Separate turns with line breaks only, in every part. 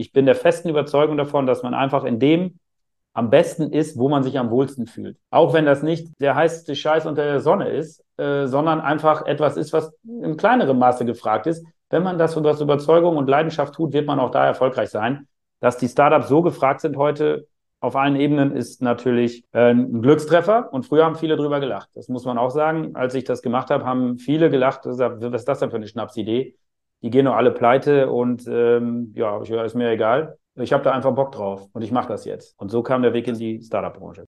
ich bin der festen Überzeugung davon, dass man einfach in dem am besten ist, wo man sich am wohlsten fühlt. Auch wenn das nicht der heißeste Scheiß unter der Sonne ist, äh, sondern einfach etwas ist, was in kleinerem Maße gefragt ist. Wenn man das aus Überzeugung und Leidenschaft tut, wird man auch da erfolgreich sein. Dass die Startups so gefragt sind heute auf allen Ebenen, ist natürlich äh, ein Glückstreffer. Und früher haben viele drüber gelacht. Das muss man auch sagen. Als ich das gemacht habe, haben viele gelacht. Was ist das denn für eine Schnapsidee? Die gehen doch alle pleite und ähm, ja, ist mir egal. Ich habe da einfach Bock drauf und ich mache das jetzt. Und so kam der Weg in die Startup-Branche.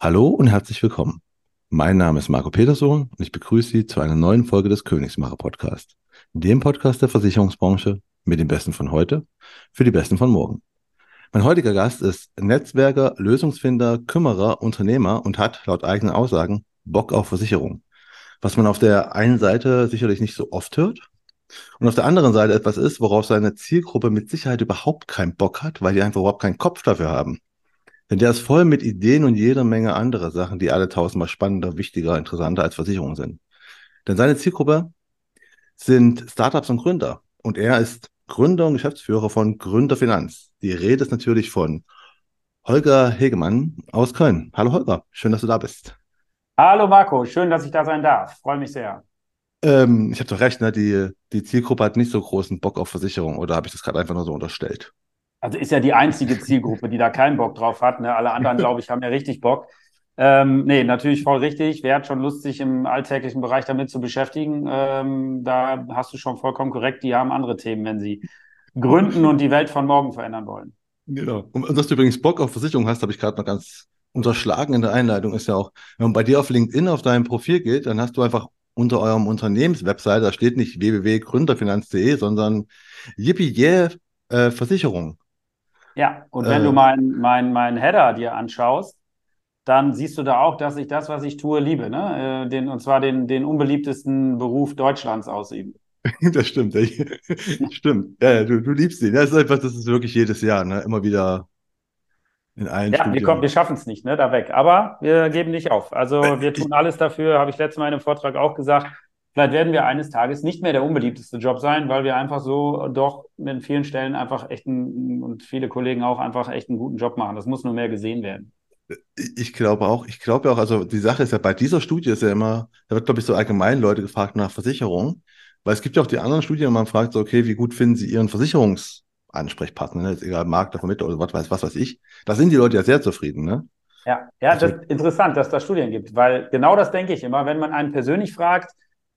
Hallo und herzlich willkommen. Mein Name ist Marco Peterson und ich begrüße Sie zu einer neuen Folge des Königsmacher Podcast, dem Podcast der Versicherungsbranche mit den Besten von heute für die Besten von morgen. Mein heutiger Gast ist Netzwerker, Lösungsfinder, Kümmerer, Unternehmer und hat laut eigenen Aussagen Bock auf Versicherung. Was man auf der einen Seite sicherlich nicht so oft hört und auf der anderen Seite etwas ist, worauf seine Zielgruppe mit Sicherheit überhaupt keinen Bock hat, weil die einfach überhaupt keinen Kopf dafür haben. Denn der ist voll mit Ideen und jeder Menge anderer Sachen, die alle tausendmal spannender, wichtiger, interessanter als Versicherungen sind. Denn seine Zielgruppe sind Startups und Gründer. Und er ist Gründer und Geschäftsführer von Gründerfinanz. Die Rede ist natürlich von Holger Hegemann aus Köln. Hallo Holger, schön, dass du da bist.
Hallo Marco, schön, dass ich da sein darf. Freue mich sehr.
Ähm, ich habe doch recht, ne? die, die Zielgruppe hat nicht so großen Bock auf Versicherung oder habe ich das gerade einfach nur so unterstellt?
Also ist ja die einzige Zielgruppe, die da keinen Bock drauf hat. Ne? Alle anderen, glaube ich, haben ja richtig Bock. Ähm, nee, natürlich voll richtig. Wer hat schon Lust, sich im alltäglichen Bereich damit zu beschäftigen? Ähm, da hast du schon vollkommen korrekt. Die haben andere Themen, wenn sie gründen und die Welt von morgen verändern wollen.
Genau. Und dass du übrigens Bock auf Versicherung hast, habe ich gerade noch ganz unterschlagen in der Einleitung. Ist ja auch, wenn man bei dir auf LinkedIn auf deinem Profil geht, dann hast du einfach unter eurem Unternehmenswebsite, da steht nicht www.gründerfinanz.de, sondern Yippie Yeah äh, Versicherung.
Ja, und wenn äh, du meinen mein, mein Header dir anschaust, dann siehst du da auch, dass ich das, was ich tue, liebe. Ne? Äh, den, und zwar den, den unbeliebtesten Beruf Deutschlands ausüben.
Das stimmt. stimmt. Ja, du, du liebst ihn. Das ist einfach, das ist wirklich jedes Jahr, ne? Immer wieder in allen
Ja, wir, kommen, wir schaffen es nicht, ne? Da weg. Aber wir geben nicht auf. Also wir tun alles dafür, habe ich letztes Mal in einem Vortrag auch gesagt. Vielleicht werden wir eines Tages nicht mehr der unbeliebteste Job sein, weil wir einfach so doch in vielen Stellen einfach echt einen, und viele Kollegen auch einfach echt einen guten Job machen. Das muss nur mehr gesehen werden.
Ich glaube auch, ich glaube auch, also die Sache ist ja, bei dieser Studie ist ja immer, da wird, glaube ich, so allgemein Leute gefragt nach Versicherung, weil es gibt ja auch die anderen Studien, wo man fragt, so, okay, wie gut finden sie ihren Versicherungsansprechpartner, ne? egal, Makler, Vermittler oder was weiß, was weiß ich. Da sind die Leute ja sehr zufrieden, ne?
Ja, ja, also, das ist interessant, dass da Studien gibt, weil genau das denke ich immer, wenn man einen persönlich fragt,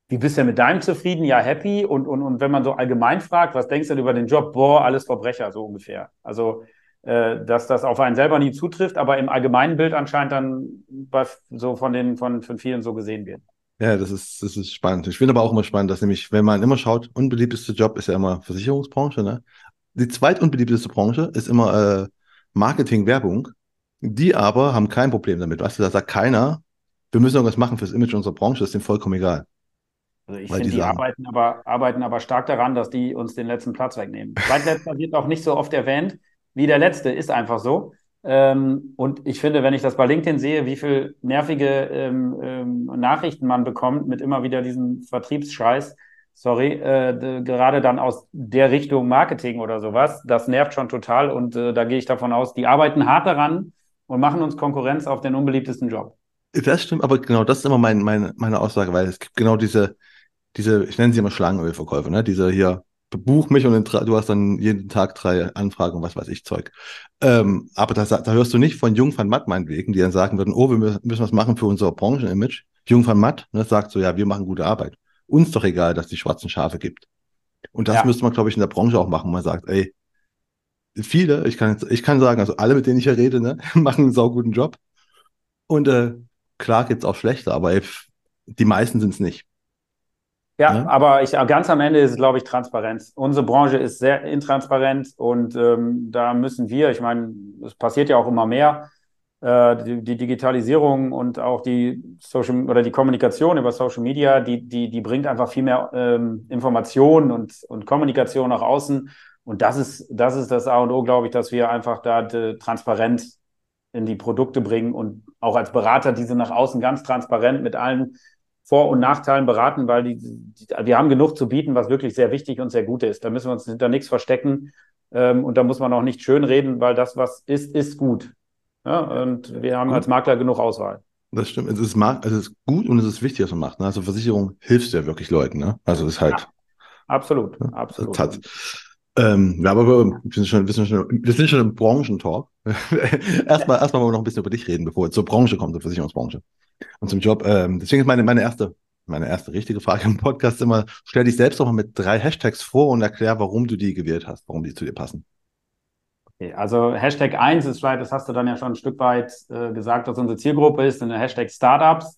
wie bist du mit deinem zufrieden? Ja, happy. Und, und, und wenn man so allgemein fragt, was denkst du denn über den Job? Boah, alles Verbrecher, so ungefähr. Also dass das auf einen selber nie zutrifft, aber im allgemeinen Bild anscheinend dann bei, so von den von, von vielen so gesehen wird.
Ja, das ist, das ist spannend. Ich finde aber auch immer spannend, dass nämlich, wenn man immer schaut, unbeliebteste Job ist ja immer Versicherungsbranche, ne? Die zweitunbeliebteste Branche ist immer äh, Marketing, Werbung. Die aber haben kein Problem damit. Weißt du, da sagt keiner, wir müssen irgendwas machen fürs Image unserer Branche, das ist denen vollkommen egal.
Also ich finde, die, die arbeiten, aber, arbeiten aber stark daran, dass die uns den letzten Platz wegnehmen. Zweitletzter wird auch nicht so oft erwähnt wie der letzte, ist einfach so. Ähm, und ich finde, wenn ich das bei LinkedIn sehe, wie viel nervige ähm, ähm, Nachrichten man bekommt mit immer wieder diesem Vertriebsscheiß, sorry, äh, gerade dann aus der Richtung Marketing oder sowas, das nervt schon total und äh, da gehe ich davon aus, die arbeiten hart daran und machen uns Konkurrenz auf den unbeliebtesten Job.
Das stimmt, aber genau das ist immer mein, mein, meine Aussage, weil es gibt genau diese, diese, ich nenne sie immer Schlangenölverkäufer, ne? Diese hier, buch mich und du hast dann jeden Tag drei Anfragen, was weiß ich, Zeug. Ähm, aber da, da hörst du nicht von Jung van Matt meinetwegen, die dann sagen würden, oh, wir müssen was machen für unser Branchenimage. Jung van Matt ne, sagt so, ja, wir machen gute Arbeit. Uns doch egal, dass es die schwarzen Schafe gibt. Und das ja. müsste man, glaube ich, in der Branche auch machen. Man sagt, ey, viele, ich kann, ich kann sagen, also alle, mit denen ich hier rede, ne, machen einen sauguten Job. Und äh, klar gibt's auch schlechte, aber ey, die meisten sind es nicht.
Ja, ja, aber ich, ganz am Ende ist es, glaube ich, Transparenz. Unsere Branche ist sehr intransparent und ähm, da müssen wir, ich meine, es passiert ja auch immer mehr, äh, die, die, Digitalisierung und auch die Social oder die Kommunikation über Social Media, die, die, die bringt einfach viel mehr ähm, Informationen und, und Kommunikation nach außen. Und das ist, das ist das A und O, glaube ich, dass wir einfach da transparent in die Produkte bringen und auch als Berater diese nach außen ganz transparent mit allen vor- und Nachteilen beraten, weil die, die, wir haben genug zu bieten, was wirklich sehr wichtig und sehr gut ist. Da müssen wir uns hinter nichts verstecken ähm, und da muss man auch nicht schönreden, weil das, was ist, ist gut. Ja, und wir haben als Makler genug Auswahl.
Das stimmt. Es ist, also es ist gut und es ist wichtig, was man macht. Ne? Also Versicherung hilft ja wirklich Leuten. Ne? Also das ist halt. Ja,
absolut, ja, absolut.
Hat, ähm, ja, aber wir, sind schon, wir, sind schon, wir sind schon im Branchentalk. erstmal, erstmal wollen wir noch ein bisschen über dich reden, bevor wir zur Branche kommen, zur Versicherungsbranche und zum Job. Ähm, deswegen ist meine, meine erste, meine erste richtige Frage im Podcast immer, stell dich selbst doch mal mit drei Hashtags vor und erklär, warum du die gewählt hast, warum die zu dir passen.
Okay, also Hashtag 1 ist vielleicht, das hast du dann ja schon ein Stück weit äh, gesagt, was unsere Zielgruppe ist, eine Hashtag Startups.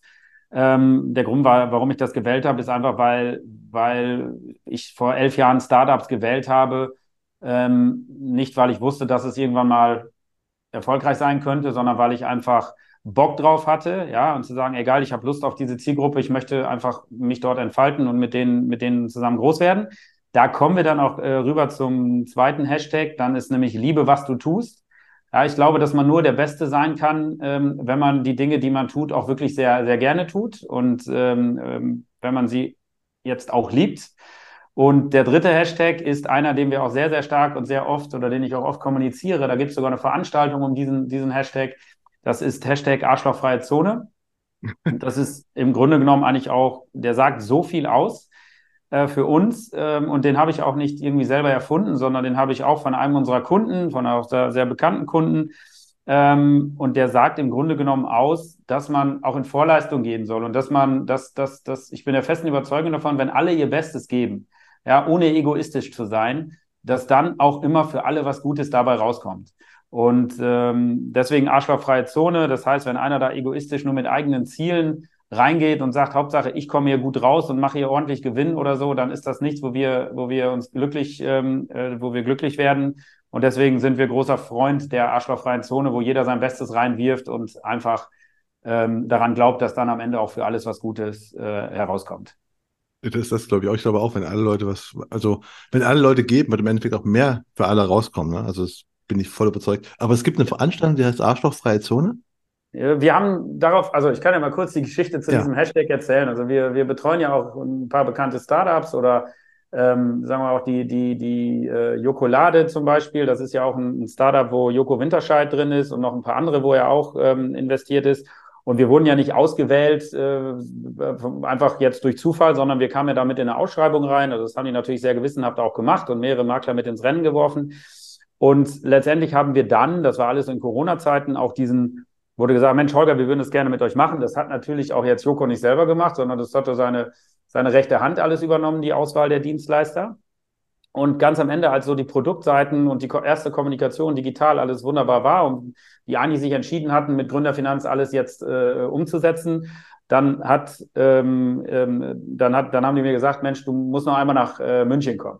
Ähm, der Grund war, warum ich das gewählt habe, ist einfach, weil, weil ich vor elf Jahren Startups gewählt habe. Ähm, nicht, weil ich wusste, dass es irgendwann mal erfolgreich sein könnte, sondern weil ich einfach Bock drauf hatte, ja, und zu sagen, egal, ich habe Lust auf diese Zielgruppe, ich möchte einfach mich dort entfalten und mit denen, mit denen zusammen groß werden. Da kommen wir dann auch äh, rüber zum zweiten Hashtag. Dann ist nämlich Liebe, was du tust. Ja, ich glaube, dass man nur der Beste sein kann, ähm, wenn man die Dinge, die man tut, auch wirklich sehr, sehr gerne tut und ähm, ähm, wenn man sie jetzt auch liebt. Und der dritte Hashtag ist einer, den wir auch sehr, sehr stark und sehr oft oder den ich auch oft kommuniziere. Da gibt es sogar eine Veranstaltung um diesen, diesen Hashtag. Das ist Hashtag Arschlochfreie Zone. Das ist im Grunde genommen eigentlich auch, der sagt so viel aus äh, für uns. Ähm, und den habe ich auch nicht irgendwie selber erfunden, sondern den habe ich auch von einem unserer Kunden, von auch sehr, sehr bekannten Kunden. Ähm, und der sagt im Grunde genommen aus, dass man auch in Vorleistung gehen soll und dass man, dass, dass, dass, ich bin der festen Überzeugung davon, wenn alle ihr Bestes geben, ja, ohne egoistisch zu sein, dass dann auch immer für alle was Gutes dabei rauskommt. Und ähm, deswegen arschlochfreie Zone. Das heißt, wenn einer da egoistisch nur mit eigenen Zielen reingeht und sagt, Hauptsache, ich komme hier gut raus und mache hier ordentlich Gewinn oder so, dann ist das nichts, wo wir, wo wir uns glücklich, ähm, äh, wo wir glücklich werden. Und deswegen sind wir großer Freund der arschlochfreien Zone, wo jeder sein Bestes reinwirft und einfach ähm, daran glaubt, dass dann am Ende auch für alles was Gutes äh, herauskommt.
Das ist das, glaube ich auch. Ich glaube auch, wenn alle Leute was, also wenn alle Leute geben, wird im Endeffekt auch mehr für alle rauskommen. Ne? Also das bin ich voll überzeugt. Aber es gibt eine Veranstaltung, die heißt Arschlochfreie Zone.
Wir haben darauf, also ich kann ja mal kurz die Geschichte zu ja. diesem Hashtag erzählen. Also wir, wir betreuen ja auch ein paar bekannte Startups oder ähm, sagen wir auch die, die, die äh, Jokolade zum Beispiel. Das ist ja auch ein, ein, Startup, wo Joko Winterscheid drin ist und noch ein paar andere, wo er auch ähm, investiert ist. Und wir wurden ja nicht ausgewählt, äh, einfach jetzt durch Zufall, sondern wir kamen ja damit in eine Ausschreibung rein. Also das haben die natürlich sehr gewissenhaft auch gemacht und mehrere Makler mit ins Rennen geworfen. Und letztendlich haben wir dann, das war alles in Corona-Zeiten, auch diesen wurde gesagt, Mensch, Holger, wir würden das gerne mit euch machen. Das hat natürlich auch jetzt Joko nicht selber gemacht, sondern das hat seine, seine rechte Hand alles übernommen, die Auswahl der Dienstleister. Und ganz am Ende, als so die Produktseiten und die erste Kommunikation digital alles wunderbar war und die eigentlich sich entschieden hatten, mit Gründerfinanz alles jetzt äh, umzusetzen, dann hat, ähm, ähm, dann hat, dann haben die mir gesagt, Mensch, du musst noch einmal nach äh, München kommen.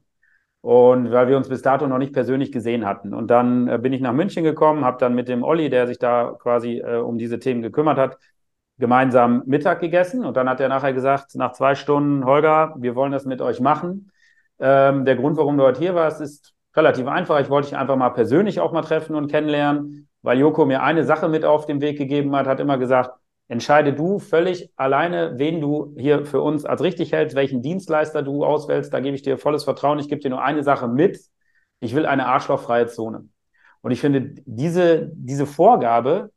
Und weil wir uns bis dato noch nicht persönlich gesehen hatten. Und dann äh, bin ich nach München gekommen, habe dann mit dem Olli, der sich da quasi äh, um diese Themen gekümmert hat, gemeinsam Mittag gegessen. Und dann hat er nachher gesagt, nach zwei Stunden, Holger, wir wollen das mit euch machen. Ähm, der Grund, warum du heute hier warst, ist relativ einfach. Ich wollte dich einfach mal persönlich auch mal treffen und kennenlernen, weil Joko mir eine Sache mit auf den Weg gegeben hat, hat immer gesagt, entscheide du völlig alleine, wen du hier für uns als richtig hältst, welchen Dienstleister du auswählst. Da gebe ich dir volles Vertrauen. Ich gebe dir nur eine Sache mit. Ich will eine arschlochfreie Zone. Und ich finde, diese, diese Vorgabe,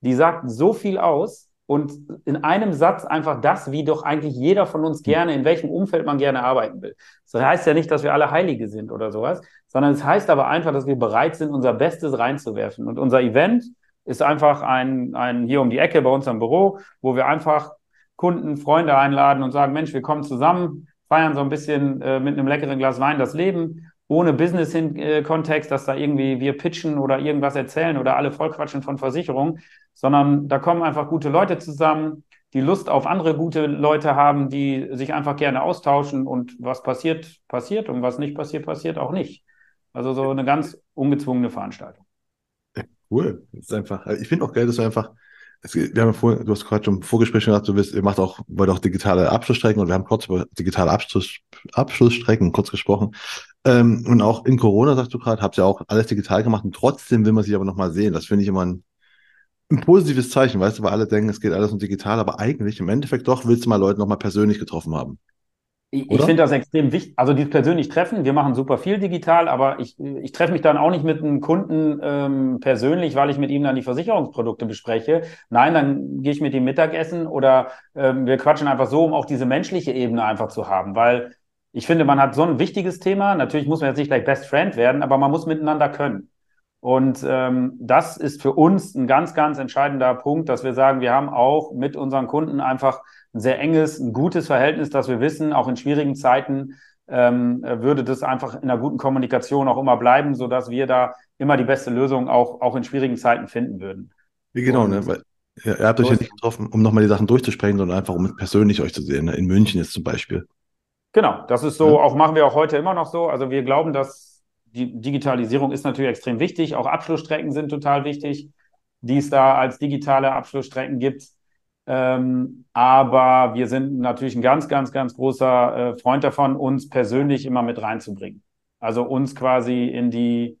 die sagt so viel aus und in einem Satz einfach das, wie doch eigentlich jeder von uns gerne, in welchem Umfeld man gerne arbeiten will. Das heißt ja nicht, dass wir alle Heilige sind oder sowas, sondern es heißt aber einfach, dass wir bereit sind, unser Bestes reinzuwerfen. Und unser Event, ist einfach ein, ein hier um die Ecke bei uns am Büro, wo wir einfach Kunden, Freunde einladen und sagen, Mensch, wir kommen zusammen, feiern so ein bisschen äh, mit einem leckeren Glas Wein das Leben, ohne Business-Kontext, dass da irgendwie wir pitchen oder irgendwas erzählen oder alle vollquatschen von Versicherungen, sondern da kommen einfach gute Leute zusammen, die Lust auf andere gute Leute haben, die sich einfach gerne austauschen und was passiert, passiert und was nicht passiert, passiert auch nicht. Also so eine ganz ungezwungene Veranstaltung.
Cool. Das ist einfach, ich finde auch geil, dass du einfach, es, wir haben ja vor, du hast gerade schon im Vorgespräch gesagt, du willst, ihr macht auch, wollt auch digitale Abschlussstrecken und wir haben kurz über digitale Abschluss, Abschlussstrecken kurz gesprochen. Ähm, und auch in Corona, sagst du gerade, habt ihr auch alles digital gemacht und trotzdem will man sich aber nochmal sehen. Das finde ich immer ein, ein positives Zeichen, weißt du, weil alle denken, es geht alles um digital, aber eigentlich im Endeffekt doch willst du mal Leute nochmal persönlich getroffen haben.
Ich, ich finde das extrem wichtig. Also dieses persönlich Treffen, wir machen super viel digital, aber ich, ich treffe mich dann auch nicht mit einem Kunden ähm, persönlich, weil ich mit ihm dann die Versicherungsprodukte bespreche. Nein, dann gehe ich mit ihm Mittagessen oder ähm, wir quatschen einfach so, um auch diese menschliche Ebene einfach zu haben, weil ich finde, man hat so ein wichtiges Thema. Natürlich muss man jetzt nicht gleich Best Friend werden, aber man muss miteinander können. Und ähm, das ist für uns ein ganz, ganz entscheidender Punkt, dass wir sagen, wir haben auch mit unseren Kunden einfach ein sehr enges, ein gutes Verhältnis, dass wir wissen, auch in schwierigen Zeiten ähm, würde das einfach in einer guten Kommunikation auch immer bleiben, sodass wir da immer die beste Lösung auch, auch in schwierigen Zeiten finden würden.
Wie genau, Und, ne? Weil ihr, ihr habt euch ja nicht getroffen, um nochmal die Sachen durchzusprechen, sondern einfach um persönlich euch zu sehen, ne? in München jetzt zum Beispiel.
Genau, das ist so, ja. auch machen wir auch heute immer noch so. Also wir glauben, dass die Digitalisierung ist natürlich extrem wichtig. Auch Abschlussstrecken sind total wichtig, die es da als digitale Abschlussstrecken gibt. Ähm, aber wir sind natürlich ein ganz, ganz, ganz großer äh, Freund davon, uns persönlich immer mit reinzubringen. Also uns quasi in die,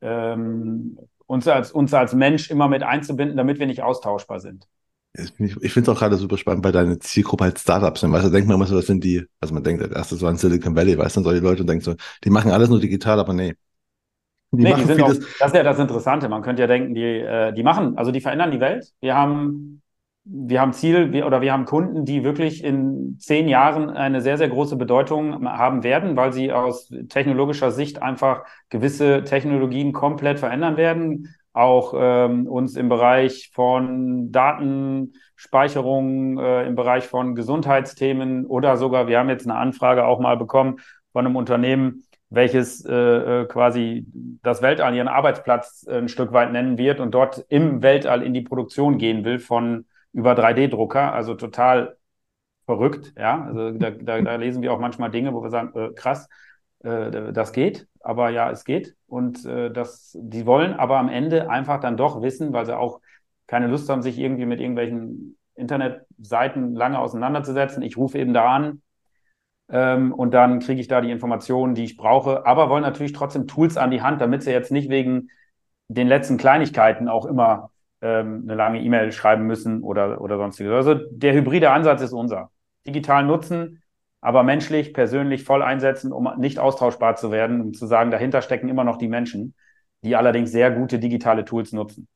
ähm, uns als, uns als Mensch immer mit einzubinden, damit wir nicht austauschbar sind.
Ich, finde es auch gerade super spannend, weil deine Zielgruppe halt Startups sind. Weißt du, denkt man immer so, das sind die, also man denkt, das erste so an Silicon Valley, weißt du, dann solche Leute und denkt so, die machen alles nur digital, aber nee.
Die nee, die sind auch, das ist ja das Interessante. Man könnte ja denken, die, äh, die machen, also die verändern die Welt. Wir haben wir haben Ziel wir, oder wir haben Kunden, die wirklich in zehn Jahren eine sehr, sehr große Bedeutung haben werden, weil sie aus technologischer Sicht einfach gewisse Technologien komplett verändern werden. Auch ähm, uns im Bereich von Datenspeicherung, äh, im Bereich von Gesundheitsthemen oder sogar, wir haben jetzt eine Anfrage auch mal bekommen von einem Unternehmen, welches äh, äh quasi das Weltall ihren Arbeitsplatz ein Stück weit nennen wird und dort im Weltall in die Produktion gehen will von über 3D-Drucker, also total verrückt, ja. Also da, da, da, lesen wir auch manchmal Dinge, wo wir sagen, äh, krass, äh, das geht, aber ja, es geht. Und äh, das, die wollen aber am Ende einfach dann doch wissen, weil sie auch keine Lust haben, sich irgendwie mit irgendwelchen Internetseiten lange auseinanderzusetzen. Ich rufe eben da an, ähm, und dann kriege ich da die Informationen, die ich brauche, aber wollen natürlich trotzdem Tools an die Hand, damit sie jetzt nicht wegen den letzten Kleinigkeiten auch immer ähm, eine lange E-Mail schreiben müssen oder, oder sonstiges. Also der hybride Ansatz ist unser. Digital nutzen, aber menschlich, persönlich voll einsetzen, um nicht austauschbar zu werden, um zu sagen, dahinter stecken immer noch die Menschen, die allerdings sehr gute digitale Tools nutzen.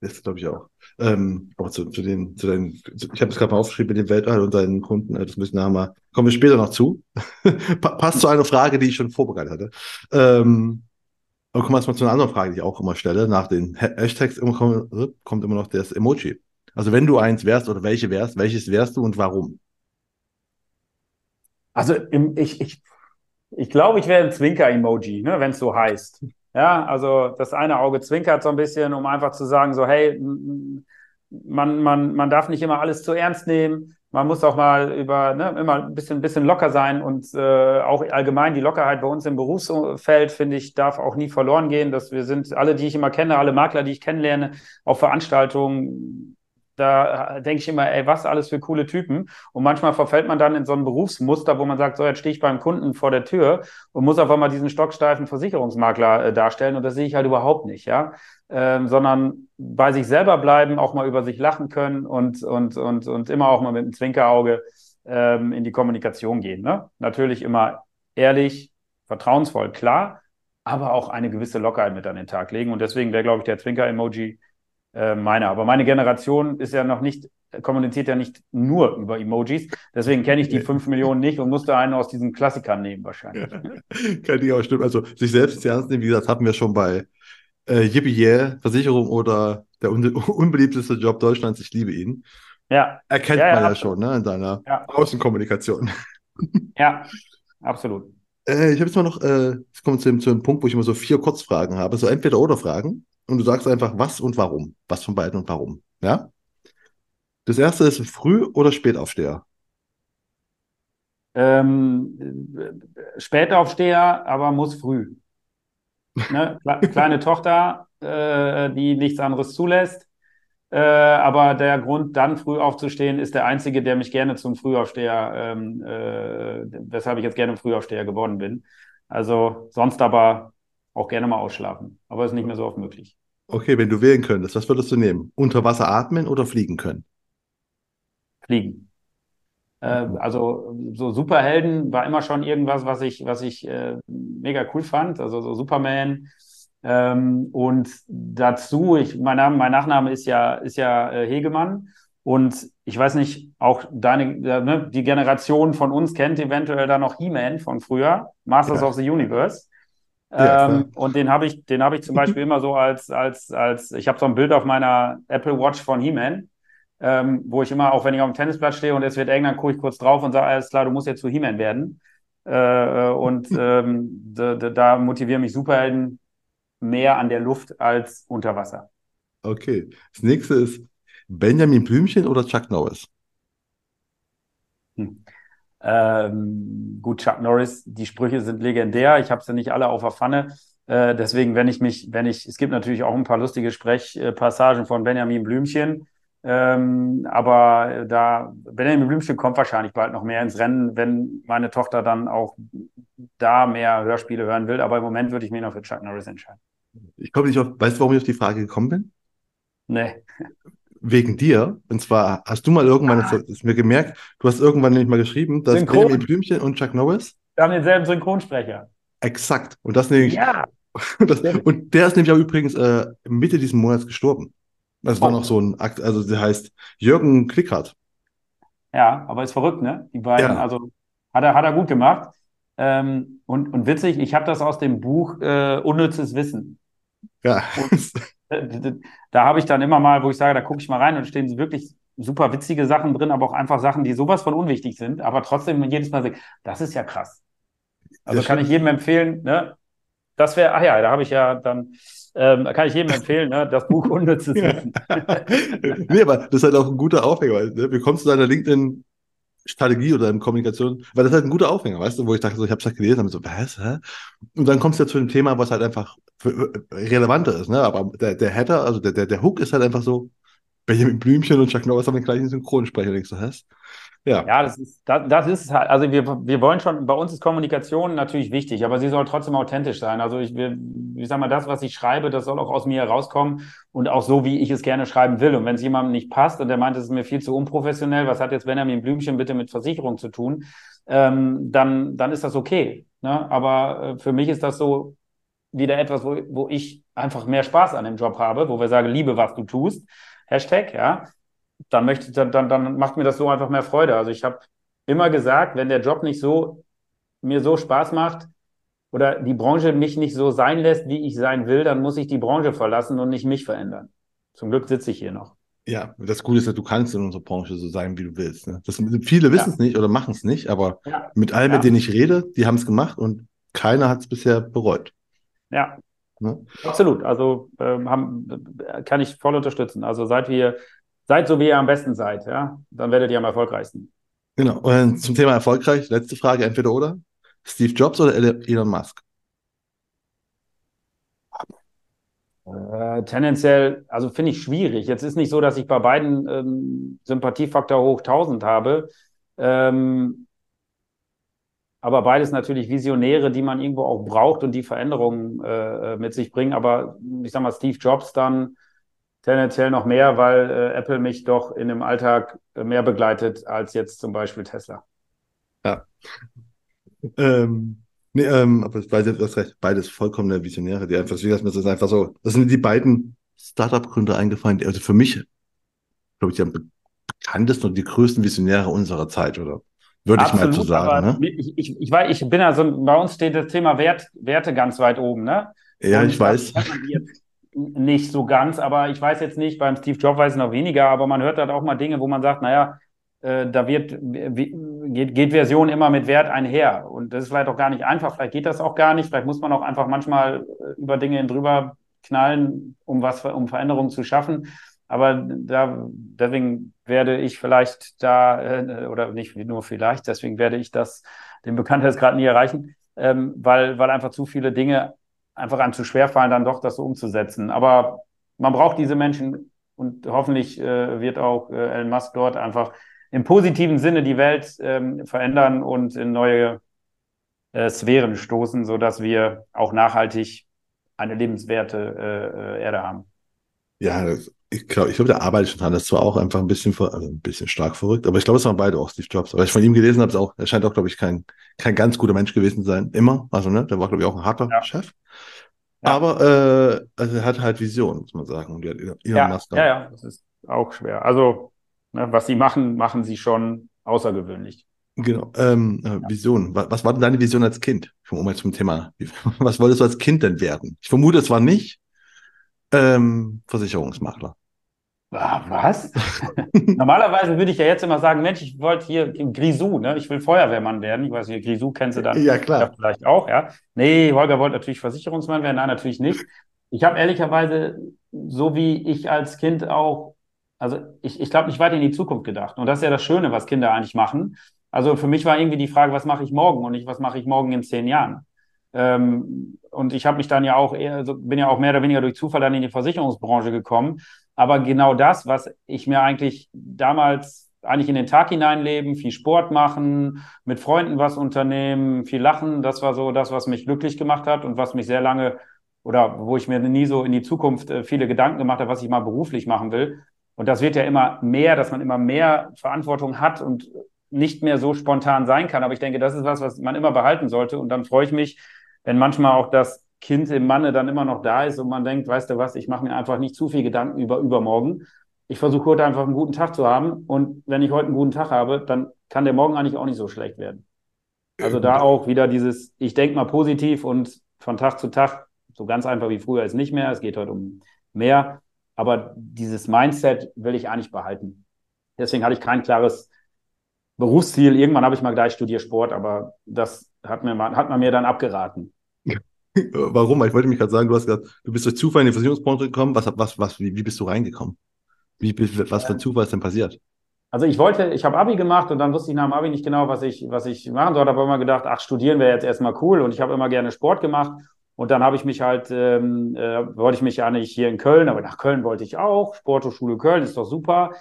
Das glaube ich auch. Ähm, aber zu, zu den, zu deinen, ich habe es gerade mal aufgeschrieben mit dem Weltall und deinen Kunden, äh, das müssen wir mal, kommen wir später noch zu. Passt zu einer Frage, die ich schon vorbereitet hatte. Ähm, aber kommen wir jetzt mal zu einer anderen Frage, die ich auch immer stelle. Nach den Hashtags kommt immer noch das Emoji. Also wenn du eins wärst oder welche wärst, welches wärst du und warum?
Also im, ich, ich, ich glaube, ich wäre ein Zwinker-Emoji, ne, wenn es so heißt. Ja, also das eine Auge zwinkert so ein bisschen, um einfach zu sagen, so, hey, man, man, man darf nicht immer alles zu ernst nehmen man muss auch mal über ne, immer ein bisschen, bisschen locker sein und äh, auch allgemein die Lockerheit bei uns im Berufsfeld, finde ich, darf auch nie verloren gehen. Dass wir sind alle, die ich immer kenne, alle Makler, die ich kennenlerne, auf Veranstaltungen, da denke ich immer, ey, was alles für coole Typen. Und manchmal verfällt man dann in so ein Berufsmuster, wo man sagt, so, jetzt stehe ich beim Kunden vor der Tür und muss auf einmal diesen stocksteifen Versicherungsmakler äh, darstellen. Und das sehe ich halt überhaupt nicht, ja ähm, sondern bei sich selber bleiben, auch mal über sich lachen können und, und, und, und immer auch mal mit einem Zwinkerauge ähm, in die Kommunikation gehen. Ne? Natürlich immer ehrlich, vertrauensvoll, klar, aber auch eine gewisse Lockerheit mit an den Tag legen. Und deswegen wäre, glaube ich, der Zwinker-Emoji äh, meiner. Aber meine Generation ist ja noch nicht, kommuniziert ja nicht nur über Emojis. Deswegen kenne ich die fünf Millionen nicht und musste einen aus diesen Klassikern nehmen, wahrscheinlich.
Kann ich auch stimmen. Also sich selbst ernst nehmen, wie gesagt, hatten wir schon bei äh, Yippie Yeah, Versicherung oder der un unbeliebteste Job Deutschlands, ich liebe ihn.
Ja.
Erkennt ja, man ja, ja schon ne, in deiner. Außenkommunikation.
Ja, absolut.
Äh, ich habe jetzt mal noch, äh, jetzt kommen wir zu dem, zu dem Punkt, wo ich immer so vier Kurzfragen habe, so entweder oder Fragen. Und du sagst einfach was und warum. Was von beiden und warum. Ja? Das erste ist Früh- oder Spätaufsteher?
Ähm, Spätaufsteher, aber muss früh. Ne? Kleine Tochter, äh, die nichts anderes zulässt. Äh, aber der Grund, dann früh aufzustehen, ist der einzige, der mich gerne zum Frühaufsteher, ähm, äh, weshalb ich jetzt gerne Frühaufsteher geworden bin. Also sonst aber auch gerne mal ausschlafen. Aber ist nicht mehr so oft möglich.
Okay, wenn du wählen könntest, was würdest du nehmen? Unter Wasser atmen oder fliegen können?
Fliegen. Äh, also so Superhelden war immer schon irgendwas, was ich, was ich äh, mega cool fand. Also so Superman. Ähm, und dazu, ich, mein, Name, mein Nachname ist ja, ist ja äh, Hegemann. Und ich weiß nicht, auch deine, äh, ne, die Generation von uns kennt eventuell da noch He-Man von früher, Masters ja. of the Universe. Ja, ähm, und den habe ich, den habe ich zum Beispiel immer so als, als, als, ich habe so ein Bild auf meiner Apple Watch von He-Man, ähm, wo ich immer, auch wenn ich auf dem Tennisplatz stehe und es wird eng, dann gucke ich kurz drauf und sage, alles klar, du musst jetzt zu He-Man werden. Äh, und ähm, da, da motivieren mich Superhelden mehr an der Luft als unter Wasser.
Okay. Das nächste ist Benjamin Blümchen oder Chuck Norris?
Hm. Ähm, gut, Chuck Norris, die Sprüche sind legendär. Ich habe sie nicht alle auf der Pfanne. Äh, deswegen, wenn ich mich, wenn ich, es gibt natürlich auch ein paar lustige Sprechpassagen von Benjamin Blümchen. Ähm, aber da, Benjamin Blümchen kommt wahrscheinlich bald noch mehr ins Rennen, wenn meine Tochter dann auch da mehr Hörspiele hören will. Aber im Moment würde ich mich noch für Chuck Norris entscheiden.
Ich komme nicht auf, weißt du, warum ich auf die Frage gekommen bin?
Nee
wegen dir. Und zwar hast du mal irgendwann, ah. das ist mir gemerkt, du hast irgendwann nämlich mal geschrieben, dass Synchron. Benjamin Blümchen und Chuck Norris.
Wir haben denselben Synchronsprecher.
Exakt. Und das nämlich.
Ja.
Und, das, und der ist nämlich auch übrigens äh, Mitte diesen Monats gestorben. Das war oh. noch so ein Akt, also der heißt Jürgen Klickert.
Ja, aber ist verrückt, ne? Die beiden, ja. also hat er, hat er gut gemacht. Ähm, und, und witzig, ich habe das aus dem Buch äh, Unnützes Wissen.
Ja.
Und, da habe ich dann immer mal, wo ich sage, da gucke ich mal rein und stehen wirklich super witzige Sachen drin, aber auch einfach Sachen, die sowas von unwichtig sind, aber trotzdem jedes Mal sagen, das ist ja krass. Also kann ich jedem empfehlen, ne? Das wäre, ach ja, da habe ich ja dann, ähm, kann ich jedem empfehlen, ne? das Buch Unnützes Wissen.
nee, aber das ist halt auch ein guter Aufhänger. Ne? Wie kommst du deiner LinkedIn Strategie oder in Kommunikation, weil das ist halt ein guter Aufhänger, weißt du, wo ich dachte, so, ich habe es halt gelesen und so, was, hä? Und dann kommst du ja zu dem Thema, was halt einfach relevanter ist, ne? Aber der, der Header, also der, der, der Hook ist halt einfach so, Benjamin Blümchen und Chuck Norris haben den gleichen Synchronsprecher, denkst du, hast?
Ja. ja, das ist, das, das ist halt, also wir, wir wollen schon, bei uns ist Kommunikation natürlich wichtig, aber sie soll trotzdem authentisch sein. Also ich, wir, ich sag mal, das, was ich schreibe, das soll auch aus mir herauskommen und auch so, wie ich es gerne schreiben will. Und wenn es jemandem nicht passt und der meint, es ist mir viel zu unprofessionell, was hat jetzt Benjamin Blümchen bitte mit Versicherung zu tun, ähm, dann, dann ist das okay. Ne? Aber äh, für mich ist das so wieder etwas, wo, wo ich einfach mehr Spaß an dem Job habe, wo wir sagen, liebe, was du tust. Hashtag, ja dann möchte dann, dann, dann macht mir das so einfach mehr Freude. Also ich habe immer gesagt, wenn der Job nicht so mir so Spaß macht oder die Branche mich nicht so sein lässt, wie ich sein will, dann muss ich die Branche verlassen und nicht mich verändern. Zum Glück sitze ich hier noch.
Ja, das Gute ist, dass du kannst in unserer Branche so sein, wie du willst. Ne? Das, viele wissen es ja. nicht oder machen es nicht, aber ja. mit allen, ja. mit denen ich rede, die haben es gemacht und keiner hat es bisher bereut.
Ja, ne? absolut. Also ähm, haben, kann ich voll unterstützen. Also seit wir Seid so, wie ihr am besten seid, ja, dann werdet ihr am erfolgreichsten.
Genau. Und zum Thema erfolgreich, letzte Frage, entweder oder. Steve Jobs oder Elon Musk?
Äh, tendenziell, also finde ich schwierig. Jetzt ist nicht so, dass ich bei beiden ähm, Sympathiefaktor hoch 1000 habe. Ähm, aber beides natürlich Visionäre, die man irgendwo auch braucht und die Veränderungen äh, mit sich bringen. Aber ich sag mal, Steve Jobs dann tendenziell noch mehr, weil äh, Apple mich doch in dem Alltag mehr begleitet als jetzt zum Beispiel Tesla.
Ja. Ähm, nee, ähm, aber beides, du hast recht, beides vollkommene Visionäre, die einfach, das ist einfach so, das sind die beiden Startup-Gründer eingefallen, also für mich, glaube ich, die bekanntesten und die größten Visionäre unserer Zeit, oder? Würde Absolut, ich mal so sagen.
Ne? Ich, ich, ich, weiß, ich bin ja so, bei uns steht das Thema Wert, Werte ganz weit oben, ne?
Ja, und ich weiß.
Jetzt, nicht so ganz, aber ich weiß jetzt nicht, beim Steve Jobs weiß ich noch weniger, aber man hört halt auch mal Dinge, wo man sagt, naja, äh, da wird, geht, geht Version immer mit Wert einher. Und das ist vielleicht auch gar nicht einfach, vielleicht geht das auch gar nicht, vielleicht muss man auch einfach manchmal äh, über Dinge drüber knallen, um was, um Veränderungen zu schaffen. Aber da, deswegen werde ich vielleicht da, äh, oder nicht nur vielleicht, deswegen werde ich das, den Bekanntheitsgrad nie erreichen, ähm, weil, weil einfach zu viele Dinge einfach einem zu schwer fallen, dann doch das so umzusetzen. Aber man braucht diese Menschen und hoffentlich äh, wird auch äh, Elon Musk dort einfach im positiven Sinne die Welt ähm, verändern und in neue äh, Sphären stoßen, sodass wir auch nachhaltig eine lebenswerte äh, äh Erde haben.
Ja, das, ich glaube, ich glaub, der arbeitet schon dran. Das zwar auch einfach ein bisschen, also ein bisschen stark verrückt, aber ich glaube, es waren beide auch Steve Jobs. Aber ich von ihm gelesen habe, auch, er scheint auch, glaube ich, kein, kein ganz guter Mensch gewesen zu sein. Immer. Also, ne, der war, glaube ich, auch ein harter ja. Chef. Ja. Aber äh, also er hat halt Vision, muss man sagen. Und die hat Elon
ja, Musk ja, ja, das ist auch schwer. Also, ne, was sie machen, machen sie schon außergewöhnlich.
Genau. Ähm, äh, Vision. Was, was war denn deine Vision als Kind? Um mal zum Thema. Was wolltest du als Kind denn werden? Ich vermute, es war nicht ähm, Versicherungsmakler.
Ah, was? Normalerweise würde ich ja jetzt immer sagen, Mensch, ich wollte hier Grisou, ne? Ich will Feuerwehrmann werden. Ich weiß nicht, Grisou kennst du dann.
Ja, klar. Ja,
vielleicht auch, ja. Nee, Holger wollte natürlich Versicherungsmann werden. Nein, natürlich nicht. Ich habe ehrlicherweise, so wie ich als Kind auch, also ich, ich glaube nicht weit in die Zukunft gedacht. Und das ist ja das Schöne, was Kinder eigentlich machen. Also für mich war irgendwie die Frage, was mache ich morgen und nicht, was mache ich morgen in zehn Jahren. Ähm, und ich habe mich dann ja auch eher, also bin ja auch mehr oder weniger durch Zufall dann in die Versicherungsbranche gekommen. Aber genau das, was ich mir eigentlich damals eigentlich in den Tag hineinleben, viel Sport machen, mit Freunden was unternehmen, viel lachen, das war so das, was mich glücklich gemacht hat und was mich sehr lange oder wo ich mir nie so in die Zukunft äh, viele Gedanken gemacht habe, was ich mal beruflich machen will. Und das wird ja immer mehr, dass man immer mehr Verantwortung hat und nicht mehr so spontan sein kann. Aber ich denke, das ist was, was man immer behalten sollte. Und dann freue ich mich, wenn manchmal auch das Kind im Manne dann immer noch da ist und man denkt, weißt du was, ich mache mir einfach nicht zu viel Gedanken über übermorgen. Ich versuche heute einfach einen guten Tag zu haben und wenn ich heute einen guten Tag habe, dann kann der morgen eigentlich auch nicht so schlecht werden. Also da auch wieder dieses, ich denke mal positiv und von Tag zu Tag, so ganz einfach wie früher ist nicht mehr, es geht heute um mehr, aber dieses Mindset will ich eigentlich behalten. Deswegen hatte ich kein klares Berufsziel. Irgendwann habe ich mal gleich studiert Sport, aber das hat, mir, hat man mir dann abgeraten.
Warum? Ich wollte mich gerade sagen, du hast gesagt, du bist durch Zufall in die Versicherungsbranche gekommen. Was, was, was, wie, wie bist du reingekommen? Wie, was für Zufall ist denn passiert?
Also ich wollte, ich habe Abi gemacht und dann wusste ich nach dem Abi nicht genau, was ich, was ich machen sollte. Aber immer gedacht, ach, studieren wäre jetzt erstmal cool und ich habe immer gerne Sport gemacht. Und dann habe ich mich halt, ähm, äh, wollte ich mich ja nicht hier in Köln, aber nach Köln wollte ich auch. Sporthochschule Köln ist doch super.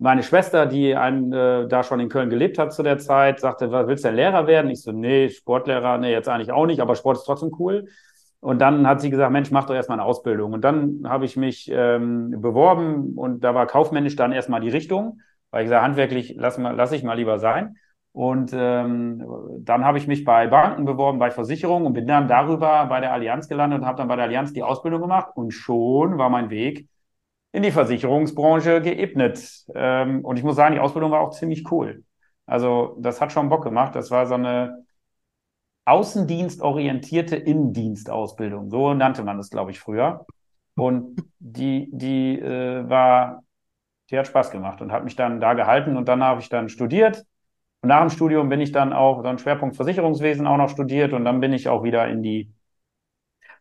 Meine Schwester, die ein, äh, da schon in Köln gelebt hat zu der Zeit, sagte, was, willst du denn Lehrer werden? Ich so, nee, Sportlehrer, nee, jetzt eigentlich auch nicht, aber Sport ist trotzdem cool. Und dann hat sie gesagt, Mensch, mach doch erstmal eine Ausbildung. Und dann habe ich mich ähm, beworben und da war kaufmännisch dann erstmal die Richtung, weil ich gesagt, handwerklich lass, mal, lass ich mal lieber sein. Und ähm, dann habe ich mich bei Banken beworben, bei Versicherungen und bin dann darüber bei der Allianz gelandet und habe dann bei der Allianz die Ausbildung gemacht. Und schon war mein Weg in die Versicherungsbranche geebnet. Ähm, und ich muss sagen, die Ausbildung war auch ziemlich cool. Also das hat schon Bock gemacht. Das war so eine außendienstorientierte Innendienstausbildung. So nannte man das, glaube ich, früher. Und die, die äh, war, die hat Spaß gemacht und hat mich dann da gehalten. Und dann habe ich dann studiert. Und nach dem Studium bin ich dann auch so einen Schwerpunkt Versicherungswesen auch noch studiert. Und dann bin ich auch wieder in die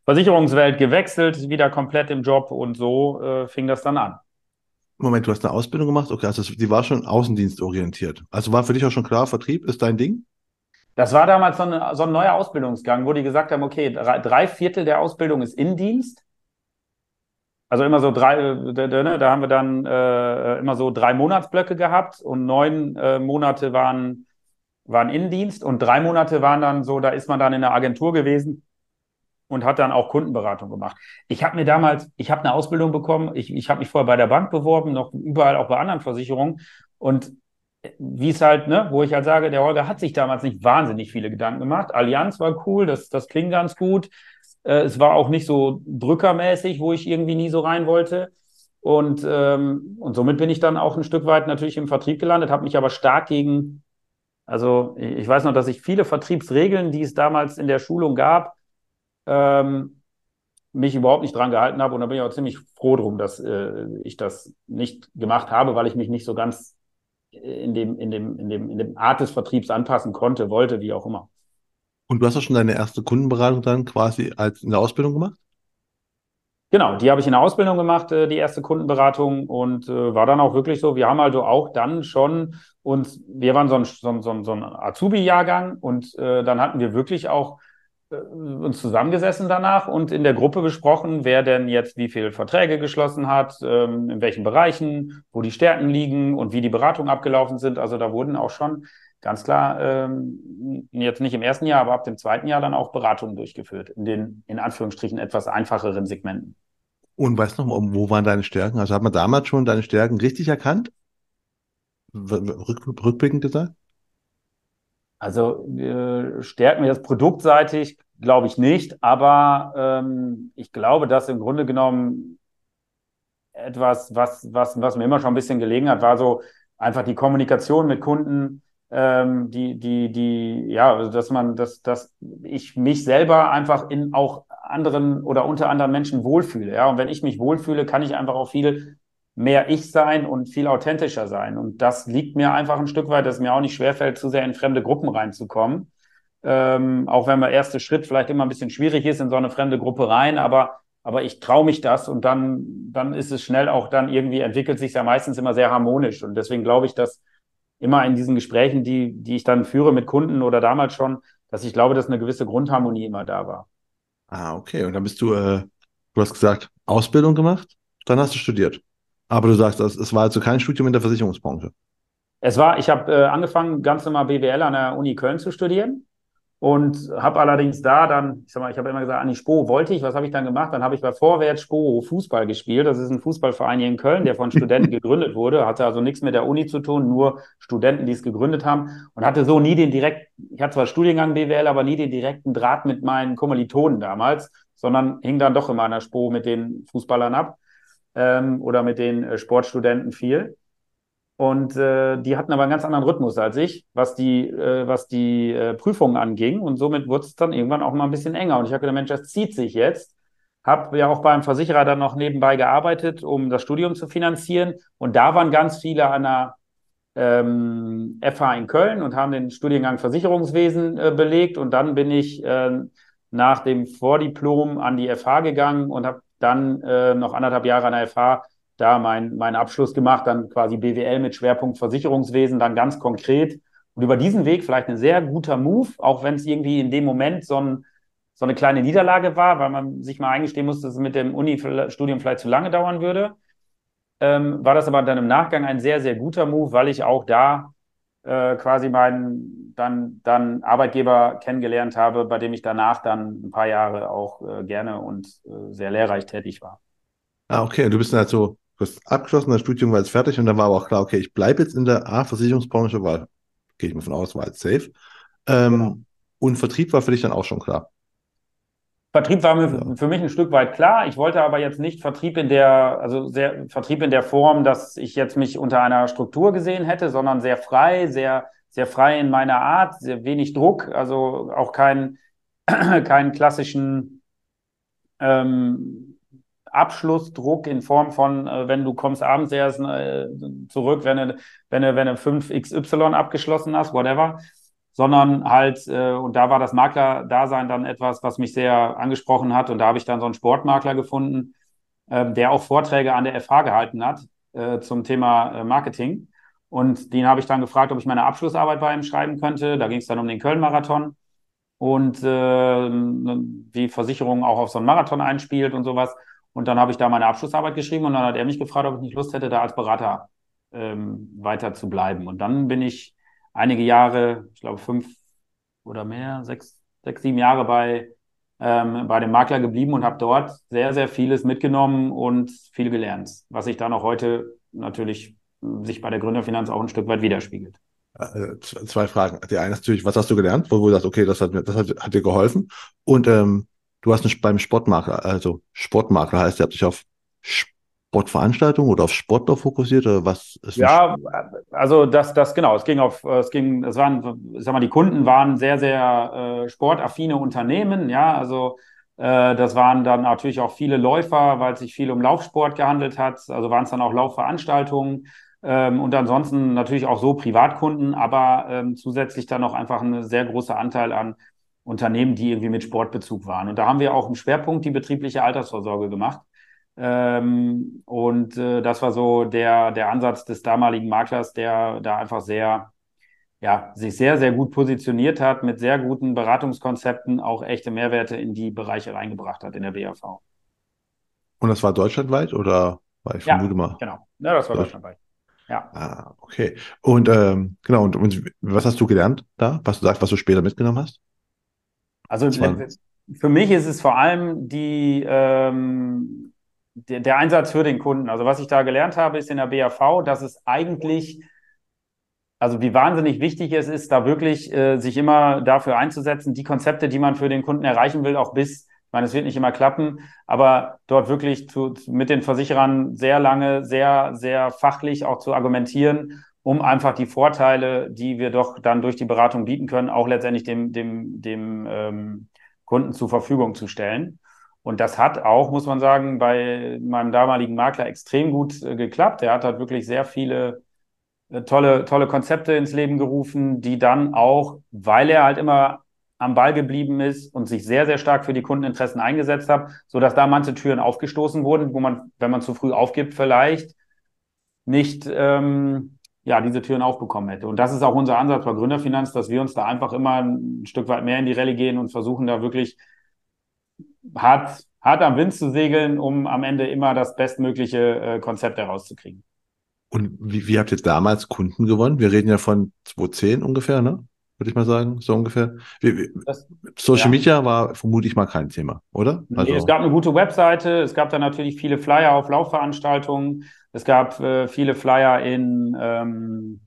Versicherungswelt gewechselt, wieder komplett im Job und so äh, fing das dann an.
Moment, du hast eine Ausbildung gemacht? Okay, also die war schon außendienstorientiert. Also war für dich auch schon klar, Vertrieb ist dein Ding?
Das war damals so, eine, so ein neuer Ausbildungsgang, wo die gesagt haben, okay, drei, drei Viertel der Ausbildung ist Innendienst. Also immer so drei, äh, da, da haben wir dann äh, immer so drei Monatsblöcke gehabt und neun äh, Monate waren, waren Innendienst und drei Monate waren dann so, da ist man dann in der Agentur gewesen und hat dann auch Kundenberatung gemacht. Ich habe mir damals, ich habe eine Ausbildung bekommen, ich, ich habe mich vorher bei der Bank beworben, noch überall auch bei anderen Versicherungen und äh, wie es halt, ne, wo ich halt sage, der Holger hat sich damals nicht wahnsinnig viele Gedanken gemacht. Allianz war cool, das, das klingt ganz gut. Äh, es war auch nicht so drückermäßig, wo ich irgendwie nie so rein wollte. Und, ähm, und somit bin ich dann auch ein Stück weit natürlich im Vertrieb gelandet, habe mich aber stark gegen, also ich weiß noch, dass ich viele Vertriebsregeln, die es damals in der Schulung gab, ähm, mich überhaupt nicht dran gehalten habe. Und da bin ich auch ziemlich froh drum, dass äh, ich das nicht gemacht habe, weil ich mich nicht so ganz in dem, in dem, in dem, in dem Art des Vertriebs anpassen konnte, wollte, wie auch immer.
Und du hast auch schon deine erste Kundenberatung dann quasi als in der Ausbildung gemacht?
Genau, die habe ich in der Ausbildung gemacht, äh, die erste Kundenberatung und äh, war dann auch wirklich so. Wir haben also auch dann schon uns, wir waren so ein, so, so, so ein Azubi-Jahrgang und äh, dann hatten wir wirklich auch uns zusammengesessen danach und in der Gruppe besprochen, wer denn jetzt wie viele Verträge geschlossen hat, ähm, in welchen Bereichen, wo die Stärken liegen und wie die Beratungen abgelaufen sind. Also da wurden auch schon ganz klar ähm, jetzt nicht im ersten Jahr, aber ab dem zweiten Jahr dann auch Beratungen durchgeführt in den in Anführungsstrichen etwas einfacheren Segmenten.
Und weißt du noch, wo waren deine Stärken? Also hat man damals schon deine Stärken richtig erkannt? Rück, rückblickend gesagt?
Also äh, stärken wir das produktseitig, glaube ich nicht, aber ähm, ich glaube, dass im Grunde genommen etwas, was, was, was mir immer schon ein bisschen gelegen hat, war so einfach die Kommunikation mit Kunden, ähm, die, die, die, ja, also dass man, dass, dass ich mich selber einfach in auch anderen oder unter anderen Menschen wohlfühle. Ja, und wenn ich mich wohlfühle, kann ich einfach auch viel mehr ich sein und viel authentischer sein. Und das liegt mir einfach ein Stück weit, dass es mir auch nicht schwerfällt, zu sehr in fremde Gruppen reinzukommen. Ähm, auch wenn der erste Schritt vielleicht immer ein bisschen schwierig ist in so eine fremde Gruppe rein, aber, aber ich traue mich das und dann, dann ist es schnell auch dann irgendwie entwickelt sich ja meistens immer sehr harmonisch. Und deswegen glaube ich, dass immer in diesen Gesprächen, die, die ich dann führe mit Kunden oder damals schon, dass ich glaube, dass eine gewisse Grundharmonie immer da war.
Ah, okay. Und dann bist du, äh, du hast gesagt, Ausbildung gemacht, dann hast du studiert. Aber du sagst, es war also kein Studium in der Versicherungsbranche.
Es war, ich habe äh, angefangen, ganz normal BWL an der Uni Köln zu studieren und habe allerdings da dann, ich sag mal, ich habe immer gesagt, an die Spo wollte ich, was habe ich dann gemacht? Dann habe ich bei Vorwärts Spo Fußball gespielt. Das ist ein Fußballverein hier in Köln, der von Studenten gegründet wurde, hatte also nichts mit der Uni zu tun, nur Studenten, die es gegründet haben und hatte so nie den direkt, ich hatte zwar Studiengang BWL, aber nie den direkten Draht mit meinen Kommilitonen damals, sondern hing dann doch immer an der Spo mit den Fußballern ab ähm, oder mit den äh, Sportstudenten viel. Und äh, die hatten aber einen ganz anderen Rhythmus als ich, was die, äh, was die äh, Prüfungen anging. Und somit wurde es dann irgendwann auch mal ein bisschen enger. Und ich habe gedacht, Mensch, das zieht sich jetzt. Habe ja auch beim Versicherer dann noch nebenbei gearbeitet, um das Studium zu finanzieren. Und da waren ganz viele an der ähm, FH in Köln und haben den Studiengang Versicherungswesen äh, belegt. Und dann bin ich äh, nach dem Vordiplom an die FH gegangen und habe dann äh, noch anderthalb Jahre an der FH da mein, meinen Abschluss gemacht, dann quasi BWL mit Schwerpunkt Versicherungswesen, dann ganz konkret. Und über diesen Weg vielleicht ein sehr guter Move, auch wenn es irgendwie in dem Moment so, ein, so eine kleine Niederlage war, weil man sich mal eingestehen musste, dass es mit dem Uni-Studium vielleicht zu lange dauern würde. Ähm, war das aber dann im Nachgang ein sehr, sehr guter Move, weil ich auch da äh, quasi meinen dann, dann Arbeitgeber kennengelernt habe, bei dem ich danach dann ein paar Jahre auch äh, gerne und äh, sehr lehrreich tätig war.
Ah, okay. Und du bist dann halt so, abgeschlossen, das Studium war jetzt fertig und dann war aber auch klar, okay, ich bleibe jetzt in der A-Versicherungsbranche, weil, gehe ich mal von aus, war jetzt safe. Ähm, genau. Und Vertrieb war für dich dann auch schon klar.
Vertrieb war mir für mich ein Stück weit klar. Ich wollte aber jetzt nicht Vertrieb in der, also sehr, Vertrieb in der Form, dass ich jetzt mich unter einer Struktur gesehen hätte, sondern sehr frei, sehr, sehr frei in meiner Art, sehr wenig Druck, also auch keinen keinen klassischen ähm, Abschlussdruck in Form von, äh, wenn du kommst abends erst äh, zurück, wenn du, wenn du, wenn du 5XY abgeschlossen hast, whatever, sondern halt, äh, und da war das Makler-Dasein dann etwas, was mich sehr angesprochen hat. Und da habe ich dann so einen Sportmakler gefunden, äh, der auch Vorträge an der FH gehalten hat äh, zum Thema äh, Marketing. Und den habe ich dann gefragt, ob ich meine Abschlussarbeit bei ihm schreiben könnte. Da ging es dann um den Köln-Marathon und äh, wie Versicherung auch auf so einen Marathon einspielt und sowas. Und dann habe ich da meine Abschlussarbeit geschrieben und dann hat er mich gefragt, ob ich nicht Lust hätte, da als Berater ähm, weiter zu bleiben. Und dann bin ich einige Jahre, ich glaube fünf oder mehr, sechs, sechs, sieben Jahre bei, ähm, bei dem Makler geblieben und habe dort sehr, sehr vieles mitgenommen und viel gelernt, was sich dann auch heute natürlich äh, sich bei der Gründerfinanz auch ein Stück weit widerspiegelt.
Äh, zwei Fragen. Die eine ist natürlich, was hast du gelernt, wo du sagst, okay, das hat, das hat, hat dir geholfen. Und ähm, du hast beim Sportmakler, also Sportmakler heißt, ihr habt dich auf Sportveranstaltungen oder auf Sportler fokussiert oder was
ist Ja, also das, das genau. Es ging auf, es ging, es waren, ich sag mal, die Kunden waren sehr, sehr äh, sportaffine Unternehmen. Ja, also äh, das waren dann natürlich auch viele Läufer, weil es sich viel um Laufsport gehandelt hat. Also waren es dann auch Laufveranstaltungen. Ähm, und ansonsten natürlich auch so Privatkunden, aber ähm, zusätzlich dann noch einfach ein sehr großer Anteil an Unternehmen, die irgendwie mit Sportbezug waren. Und da haben wir auch im Schwerpunkt die betriebliche Altersvorsorge gemacht. Ähm, und äh, das war so der, der Ansatz des damaligen Maklers, der da einfach sehr, ja, sich sehr, sehr gut positioniert hat, mit sehr guten Beratungskonzepten auch echte Mehrwerte in die Bereiche reingebracht hat in der BAV.
Und das war deutschlandweit oder war ich
ja, vermute mal? Genau, ja, das war deutschlandweit.
Ja. Ah, okay. Und ähm, genau, und, und was hast du gelernt da, was du sagst, was du später mitgenommen hast?
Also für mich ist es vor allem die, ähm, der, der Einsatz für den Kunden. Also was ich da gelernt habe, ist in der BAV, dass es eigentlich also wie wahnsinnig wichtig es ist, da wirklich äh, sich immer dafür einzusetzen, die Konzepte, die man für den Kunden erreichen will, auch bis, ich meine, es wird nicht immer klappen, aber dort wirklich zu, mit den Versicherern sehr lange, sehr, sehr fachlich auch zu argumentieren, um einfach die Vorteile, die wir doch dann durch die Beratung bieten können, auch letztendlich dem, dem, dem ähm, Kunden zur Verfügung zu stellen. Und das hat auch, muss man sagen, bei meinem damaligen Makler extrem gut äh, geklappt. Er hat halt wirklich sehr viele äh, tolle, tolle Konzepte ins Leben gerufen, die dann auch, weil er halt immer am Ball geblieben ist und sich sehr, sehr stark für die Kundeninteressen eingesetzt hat, so dass da manche Türen aufgestoßen wurden, wo man, wenn man zu früh aufgibt, vielleicht nicht ähm, ja, diese Türen aufbekommen hätte. Und das ist auch unser Ansatz bei Gründerfinanz, dass wir uns da einfach immer ein Stück weit mehr in die Rallye gehen und versuchen da wirklich hart, hart am Wind zu segeln, um am Ende immer das bestmögliche äh, Konzept herauszukriegen.
Und wie, wie habt ihr damals Kunden gewonnen? Wir reden ja von 2010 ungefähr, ne? Würde ich mal sagen, so ungefähr. Wie, das, Social ja. Media war vermutlich mal kein Thema, oder?
Also, nee, es gab eine gute Webseite, es gab da natürlich viele Flyer auf Laufveranstaltungen, es gab äh, viele Flyer in, ähm,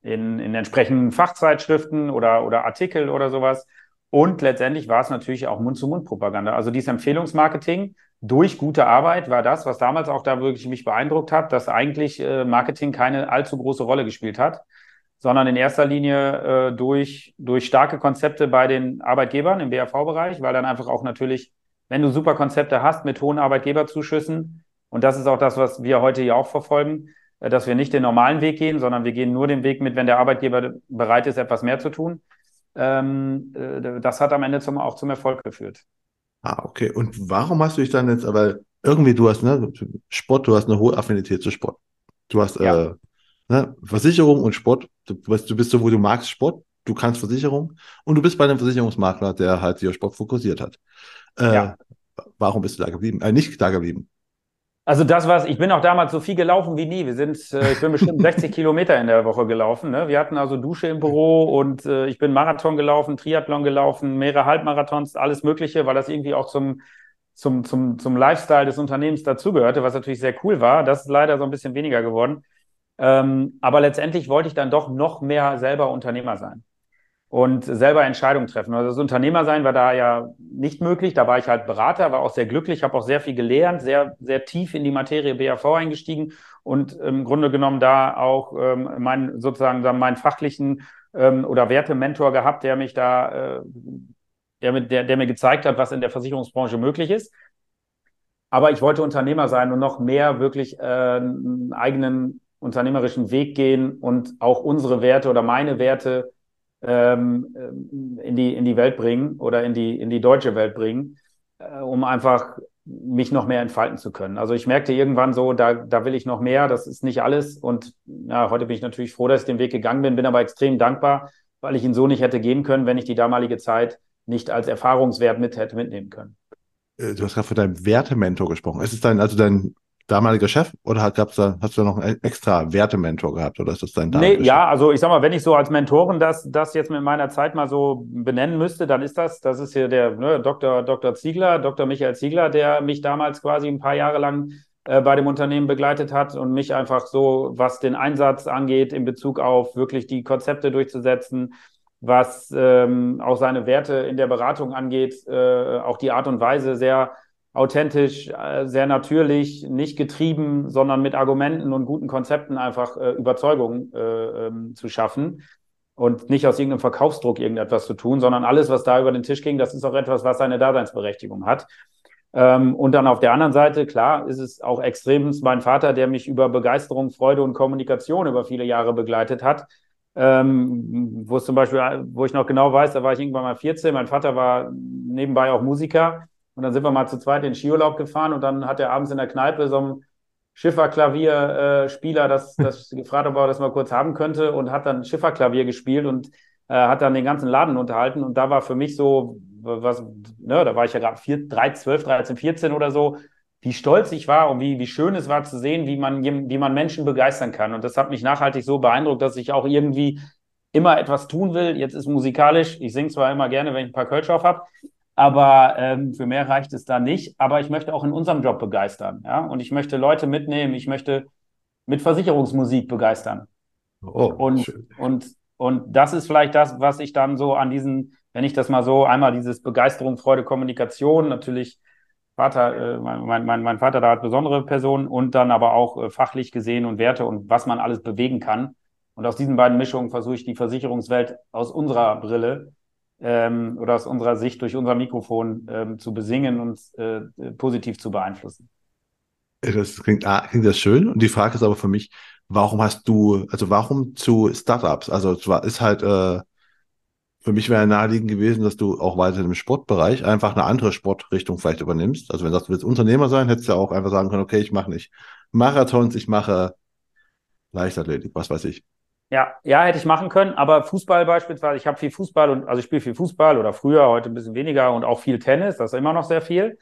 in, in entsprechenden Fachzeitschriften oder, oder Artikel oder sowas. Und letztendlich war es natürlich auch Mund-zu-Mund-Propaganda. Also dieses Empfehlungsmarketing durch gute Arbeit war das, was damals auch da wirklich mich beeindruckt hat, dass eigentlich äh, Marketing keine allzu große Rolle gespielt hat, sondern in erster Linie äh, durch, durch starke Konzepte bei den Arbeitgebern im BAV-Bereich, weil dann einfach auch natürlich, wenn du super Konzepte hast mit hohen Arbeitgeberzuschüssen, und das ist auch das, was wir heute hier auch verfolgen, äh, dass wir nicht den normalen Weg gehen, sondern wir gehen nur den Weg mit, wenn der Arbeitgeber bereit ist, etwas mehr zu tun. Ähm, äh, das hat am Ende zum, auch zum Erfolg geführt.
Ah, okay. Und warum hast du dich dann jetzt, aber irgendwie, du hast ne, Sport, du hast eine hohe Affinität zu Sport. Du hast ja. äh, ne, Versicherung und Sport. Du, du bist so, wo du magst Sport, du kannst Versicherung und du bist bei einem Versicherungsmakler, der halt sich auf Sport fokussiert hat. Äh, ja. Warum bist du da geblieben? Äh, nicht da geblieben.
Also das war's. Ich bin auch damals so viel gelaufen wie nie. Wir sind, äh, ich bin bestimmt 60 Kilometer in der Woche gelaufen. Ne? Wir hatten also Dusche im Büro und äh, ich bin Marathon gelaufen, Triathlon gelaufen, mehrere Halbmarathons, alles Mögliche, weil das irgendwie auch zum zum zum zum Lifestyle des Unternehmens dazugehörte, was natürlich sehr cool war. Das ist leider so ein bisschen weniger geworden. Ähm, aber letztendlich wollte ich dann doch noch mehr selber Unternehmer sein und selber Entscheidungen treffen. Also das Unternehmer sein war da ja nicht möglich. Da war ich halt Berater, war auch sehr glücklich, habe auch sehr viel gelernt, sehr, sehr tief in die Materie BAV eingestiegen und im Grunde genommen da auch ähm, meinen sozusagen meinen fachlichen ähm, oder Wertementor gehabt, der mich da, äh, der, der, der mir gezeigt hat, was in der Versicherungsbranche möglich ist. Aber ich wollte Unternehmer sein und noch mehr wirklich äh, einen eigenen unternehmerischen Weg gehen und auch unsere Werte oder meine Werte ähm, in, die, in die Welt bringen oder in die, in die deutsche Welt bringen, äh, um einfach mich noch mehr entfalten zu können. Also ich merkte irgendwann so, da, da will ich noch mehr, das ist nicht alles. Und ja, heute bin ich natürlich froh, dass ich den Weg gegangen bin, bin aber extrem dankbar, weil ich ihn so nicht hätte gehen können, wenn ich die damalige Zeit nicht als Erfahrungswert mit hätte mitnehmen können.
Äh, du hast gerade von deinem Wertementor gesprochen. Ist es dein, also dein damaliger Chef oder gab's da, hast du da noch einen extra Wertementor gehabt oder ist das dein
Nee, ja, also ich sag mal, wenn ich so als Mentoren das, das jetzt mit meiner Zeit mal so benennen müsste, dann ist das, das ist hier der ne, Dr. Dr. Ziegler, Dr. Michael Ziegler, der mich damals quasi ein paar Jahre lang äh, bei dem Unternehmen begleitet hat und mich einfach so, was den Einsatz angeht, in Bezug auf wirklich die Konzepte durchzusetzen, was ähm, auch seine Werte in der Beratung angeht, äh, auch die Art und Weise sehr authentisch, äh, sehr natürlich, nicht getrieben, sondern mit Argumenten und guten Konzepten einfach äh, Überzeugung äh, ähm, zu schaffen und nicht aus irgendeinem Verkaufsdruck irgendetwas zu tun, sondern alles, was da über den Tisch ging, das ist auch etwas, was seine Daseinsberechtigung hat. Ähm, und dann auf der anderen Seite, klar, ist es auch extrem mein Vater, der mich über Begeisterung, Freude und Kommunikation über viele Jahre begleitet hat. Ähm, wo es zum Beispiel, wo ich noch genau weiß, da war ich irgendwann mal 14, mein Vater war nebenbei auch Musiker und dann sind wir mal zu zweit in den Skiurlaub gefahren und dann hat er abends in der Kneipe so ein Schifferklavierspieler äh, das, das gefragt, ob er das mal kurz haben könnte und hat dann Schifferklavier gespielt und äh, hat dann den ganzen Laden unterhalten. Und da war für mich so, was, ne, da war ich ja gerade 12, 13, 14 oder so, wie stolz ich war und wie, wie schön es war zu sehen, wie man, wie man Menschen begeistern kann. Und das hat mich nachhaltig so beeindruckt, dass ich auch irgendwie immer etwas tun will. Jetzt ist musikalisch, ich singe zwar immer gerne, wenn ich ein paar Kölsch auf habe, Aber ähm, für mehr reicht es da nicht. Aber ich möchte auch in unserem Job begeistern. Ja? Und ich möchte Leute mitnehmen. Ich möchte mit Versicherungsmusik begeistern. Oh, und, schön. und, und das ist vielleicht das, was ich dann so an diesen, wenn ich das mal so einmal dieses Begeisterung, Freude, Kommunikation, natürlich Vater, äh, mein, mein, mein Vater da hat besondere Personen und dann aber auch äh, fachlich gesehen und Werte und was man alles bewegen kann. Und aus diesen beiden Mischungen versuche ich die Versicherungswelt aus unserer Brille ähm, oder aus unserer Sicht durch unser Mikrofon ähm, zu besingen und äh, positiv zu beeinflussen.
Das klingt, ah, klingt das schön. Und die Frage ist aber für mich, warum hast du, also warum zu Startups? Also es war, ist halt, äh, für mich wäre naheliegend gewesen, dass du auch weiter im Sportbereich einfach eine andere Sportrichtung vielleicht übernimmst. Also wenn du sagst, du willst Unternehmer sein, hättest du ja auch einfach sagen können, okay, ich mache nicht Marathons, ich mache Leichtathletik, was weiß ich.
Ja, ja, hätte ich machen können, aber Fußball beispielsweise, ich habe viel Fußball und also ich spiele viel Fußball oder früher, heute ein bisschen weniger und auch viel Tennis, das ist immer noch sehr viel.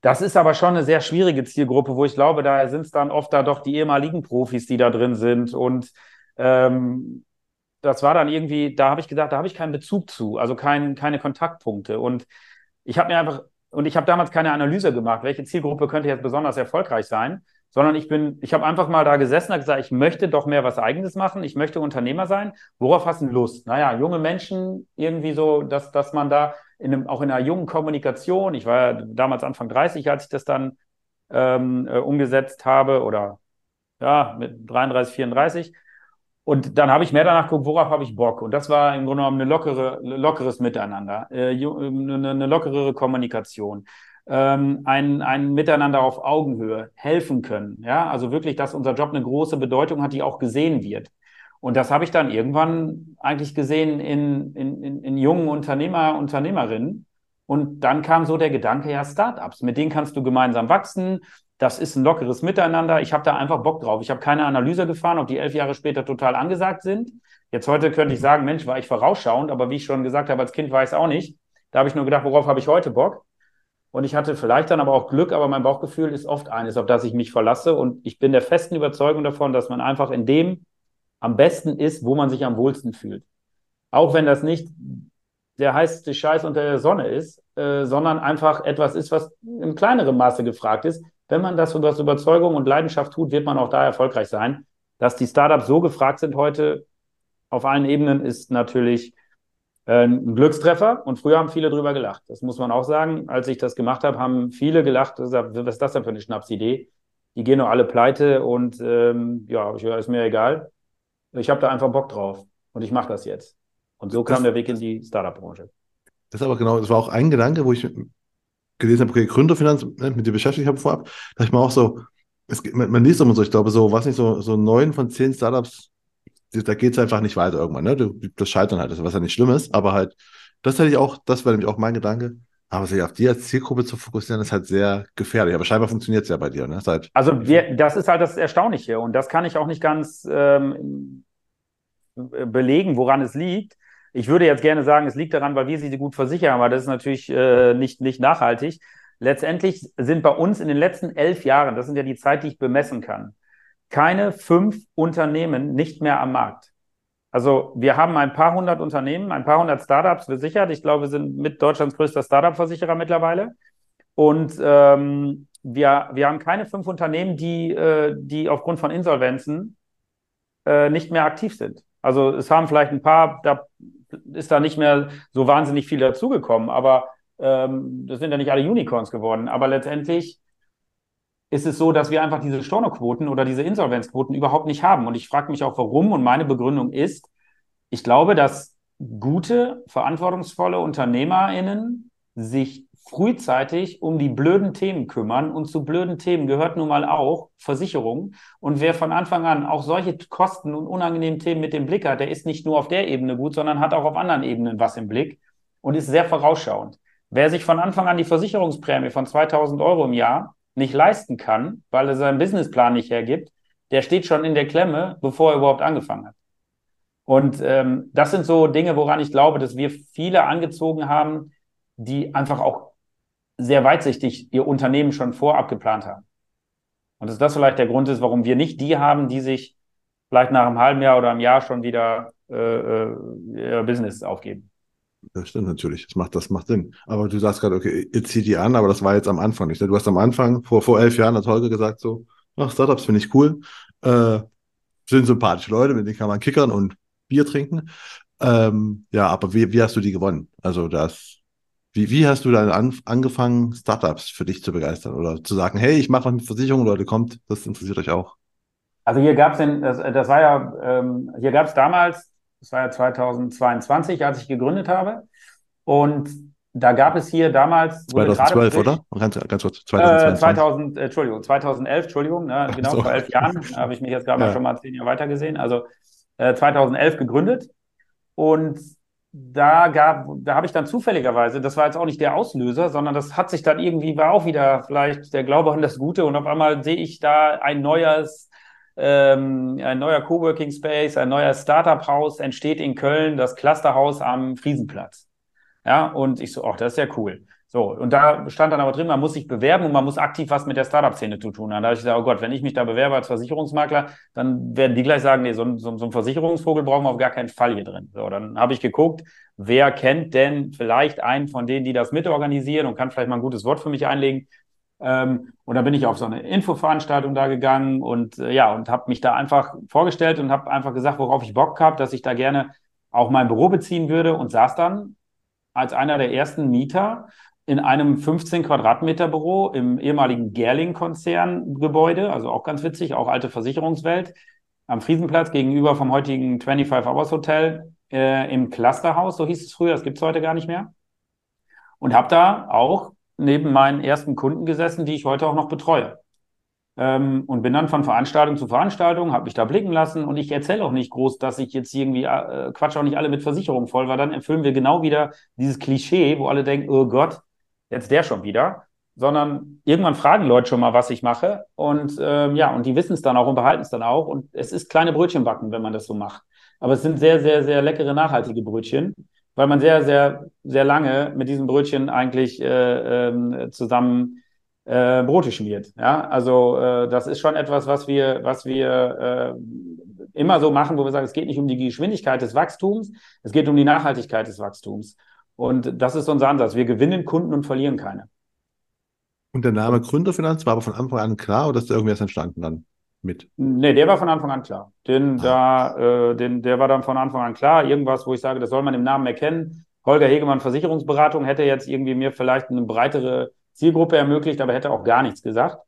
Das ist aber schon eine sehr schwierige Zielgruppe, wo ich glaube, da sind es dann oft da doch die ehemaligen Profis, die da drin sind. Und ähm, das war dann irgendwie, da habe ich gesagt, da habe ich keinen Bezug zu, also kein, keine Kontaktpunkte. Und ich habe mir einfach, und ich habe damals keine Analyse gemacht, welche Zielgruppe könnte jetzt besonders erfolgreich sein, sondern ich bin, ich habe einfach mal da gesessen und gesagt, ich möchte doch mehr was Eigenes machen, ich möchte Unternehmer sein. Worauf hast du Lust? Naja, junge Menschen, irgendwie so, dass, dass man da in einem, auch in einer jungen Kommunikation, ich war ja damals Anfang 30, als ich das dann ähm, äh, umgesetzt habe, oder ja, mit 33, 34. Und dann habe ich mehr danach geguckt, worauf habe ich Bock. Und das war im Grunde genommen eine lockere, lockeres Miteinander, äh, eine, eine lockerere Kommunikation ähm, ein, ein Miteinander auf Augenhöhe helfen können. Ja, also wirklich, dass unser Job eine große Bedeutung hat, die auch gesehen wird. Und das habe ich dann irgendwann eigentlich gesehen in, in, in, in jungen Unternehmer, Unternehmerinnen. Und dann kam so der Gedanke, ja, Startups, mit denen kannst du gemeinsam wachsen. Das ist ein lockeres Miteinander. Ich habe da einfach Bock drauf. Ich habe keine Analyse gefahren, ob die elf Jahre später total angesagt sind. Jetzt heute könnte ich sagen, Mensch, war ich vorausschauend, aber wie ich schon gesagt habe, als Kind war ich es auch nicht. Da habe ich nur gedacht, worauf habe ich heute Bock? Und ich hatte vielleicht dann aber auch Glück, aber mein Bauchgefühl ist oft eines, auf das ich mich verlasse. Und ich bin der festen Überzeugung davon, dass man einfach in dem am besten ist, wo man sich am wohlsten fühlt. Auch wenn das nicht der heißeste Scheiß unter der Sonne ist, äh, sondern einfach etwas ist, was im kleineren Maße gefragt ist. Wenn man das aus Überzeugung und Leidenschaft tut, wird man auch da erfolgreich sein. Dass die Startups so gefragt sind heute auf allen Ebenen, ist natürlich ein Glückstreffer und früher haben viele drüber gelacht. Das muss man auch sagen. Als ich das gemacht habe, haben viele gelacht. Was ist das denn für eine Schnapsidee? Die gehen nur alle pleite und ähm, ja, ist mir egal. Ich habe da einfach Bock drauf und ich mache das jetzt. Und so kam das, der Weg in die Startup-Branche.
Das ist aber genau, das war auch ein Gedanke, wo ich gelesen habe, okay, Gründerfinanz, ne, mit dir beschäftigt habe vorab, da ich mir auch so, es, man, man liest immer so, ich glaube so, was nicht, so, so neun von zehn Startups da geht es einfach nicht weiter irgendwann. Ne? Das Scheitern halt, was ja nicht schlimm ist, aber halt, das hätte ich auch, das wäre nämlich auch mein Gedanke. Aber sich auf die als Zielgruppe zu fokussieren, ist halt sehr gefährlich. Aber scheinbar funktioniert es ja bei dir. Ne?
Seit also wir, das ist halt das Erstaunliche und das kann ich auch nicht ganz ähm, belegen, woran es liegt. Ich würde jetzt gerne sagen, es liegt daran, weil wir sie gut versichern, aber das ist natürlich äh, nicht, nicht nachhaltig. Letztendlich sind bei uns in den letzten elf Jahren, das sind ja die Zeit, die ich bemessen kann, keine fünf Unternehmen nicht mehr am Markt. Also wir haben ein paar hundert Unternehmen, ein paar hundert Startups versichert. Ich glaube, wir sind mit Deutschlands größter Startup-Versicherer mittlerweile. Und ähm, wir, wir haben keine fünf Unternehmen, die, äh, die aufgrund von Insolvenzen äh, nicht mehr aktiv sind. Also es haben vielleicht ein paar, da ist da nicht mehr so wahnsinnig viel dazugekommen, aber ähm, das sind ja nicht alle Unicorns geworden. Aber letztendlich ist es so, dass wir einfach diese Stornoquoten oder diese Insolvenzquoten überhaupt nicht haben. Und ich frage mich auch, warum. Und meine Begründung ist, ich glaube, dass gute, verantwortungsvolle UnternehmerInnen sich frühzeitig um die blöden Themen kümmern. Und zu blöden Themen gehört nun mal auch Versicherung. Und wer von Anfang an auch solche Kosten und unangenehmen Themen mit dem Blick hat, der ist nicht nur auf der Ebene gut, sondern hat auch auf anderen Ebenen was im Blick und ist sehr vorausschauend. Wer sich von Anfang an die Versicherungsprämie von 2000 Euro im Jahr nicht leisten kann, weil er seinen Businessplan nicht hergibt, der steht schon in der Klemme, bevor er überhaupt angefangen hat. Und ähm, das sind so Dinge, woran ich glaube, dass wir viele angezogen haben, die einfach auch sehr weitsichtig ihr Unternehmen schon vorab geplant haben. Und dass das vielleicht der Grund ist, warum wir nicht die haben, die sich vielleicht nach einem halben Jahr oder einem Jahr schon wieder äh, äh ihr Business aufgeben.
Das stimmt natürlich. Das macht, das macht Sinn. Aber du sagst gerade, okay, ihr zieht die an, aber das war jetzt am Anfang nicht. Ne? Du hast am Anfang, vor, vor elf Jahren, hat Holger gesagt so, ach, Startups finde ich cool. Äh, sind sympathische Leute, mit denen kann man kickern und Bier trinken. Ähm, ja, aber wie, wie hast du die gewonnen? Also das, wie, wie hast du dann an, angefangen, Startups für dich zu begeistern oder zu sagen, hey, ich mache was mit Versicherungen, Leute, kommt, das interessiert euch auch?
Also hier gab es, das, das war ja, ähm, hier gab es damals, das war ja 2022, als ich gegründet habe. Und da gab es hier damals.
2012, oder? Ganz, ganz
kurz. 2022. Äh, 2000, Entschuldigung, 2011, Entschuldigung, ne, genau, so. vor elf Jahren habe ich mich jetzt gerade ja. mal schon mal zehn Jahre weiter gesehen. Also äh, 2011 gegründet. Und da gab, da habe ich dann zufälligerweise, das war jetzt auch nicht der Auslöser, sondern das hat sich dann irgendwie, war auch wieder vielleicht der Glaube an das Gute und auf einmal sehe ich da ein neues, ähm, ein neuer Coworking Space, ein neuer Startup Haus entsteht in Köln, das Clusterhaus am Friesenplatz. Ja, und ich so, ach, das ist ja cool. So, und da stand dann aber drin, man muss sich bewerben und man muss aktiv was mit der Startup-Szene zu tun haben. Da habe ich gesagt, oh Gott, wenn ich mich da bewerbe als Versicherungsmakler, dann werden die gleich sagen, nee, so, so, so ein Versicherungsvogel brauchen wir auf gar keinen Fall hier drin. So, dann habe ich geguckt, wer kennt denn vielleicht einen von denen, die das mitorganisieren und kann vielleicht mal ein gutes Wort für mich einlegen. Ähm, und dann bin ich auf so eine Infoveranstaltung da gegangen und äh, ja, und habe mich da einfach vorgestellt und habe einfach gesagt, worauf ich Bock habe, dass ich da gerne auch mein Büro beziehen würde und saß dann als einer der ersten Mieter in einem 15 Quadratmeter Büro im ehemaligen Gerling-Konzern-Gebäude, also auch ganz witzig, auch alte Versicherungswelt, am Friesenplatz gegenüber vom heutigen 25 Hours Hotel äh, im Clusterhaus, so hieß es früher, das gibt es heute gar nicht mehr. Und habe da auch neben meinen ersten Kunden gesessen, die ich heute auch noch betreue. Ähm, und bin dann von Veranstaltung zu Veranstaltung, habe mich da blicken lassen und ich erzähle auch nicht groß, dass ich jetzt irgendwie äh, quatsch auch nicht alle mit Versicherung voll, weil dann erfüllen wir genau wieder dieses Klischee, wo alle denken, oh Gott, jetzt der schon wieder, sondern irgendwann fragen Leute schon mal, was ich mache. Und ähm, ja, und die wissen es dann auch und behalten es dann auch. Und es ist kleine Brötchen backen, wenn man das so macht. Aber es sind sehr, sehr, sehr leckere, nachhaltige Brötchen, weil man sehr, sehr, sehr lange mit diesen Brötchen eigentlich äh, äh, zusammen äh, Brote schmiert. Ja, also äh, das ist schon etwas, was wir, was wir äh, immer so machen, wo wir sagen, es geht nicht um die Geschwindigkeit des Wachstums, es geht um die Nachhaltigkeit des Wachstums. Und das ist unser Ansatz. Wir gewinnen Kunden und verlieren keine.
Und der Name Gründerfinanz war aber von Anfang an klar oder ist der irgendwie erst entstanden dann mit?
Nee, der war von Anfang an klar. Den, ah. da, äh, den, der war dann von Anfang an klar. Irgendwas, wo ich sage, das soll man im Namen erkennen. Holger Hegemann Versicherungsberatung hätte jetzt irgendwie mir vielleicht eine breitere Zielgruppe ermöglicht, aber hätte auch gar nichts gesagt.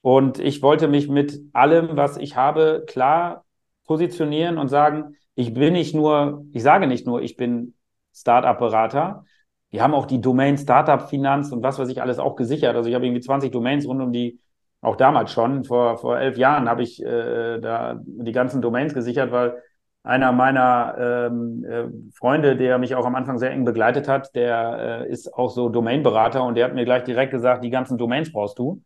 Und ich wollte mich mit allem, was ich habe, klar positionieren und sagen, ich bin nicht nur, ich sage nicht nur, ich bin Startup-Berater. Wir haben auch die Domain Startup-Finanz und was weiß ich alles auch gesichert. Also ich habe irgendwie 20 Domains rund um die, auch damals schon, vor, vor elf Jahren habe ich äh, da die ganzen Domains gesichert, weil einer meiner ähm, äh, Freunde, der mich auch am Anfang sehr eng begleitet hat, der äh, ist auch so Domainberater und der hat mir gleich direkt gesagt, die ganzen Domains brauchst du.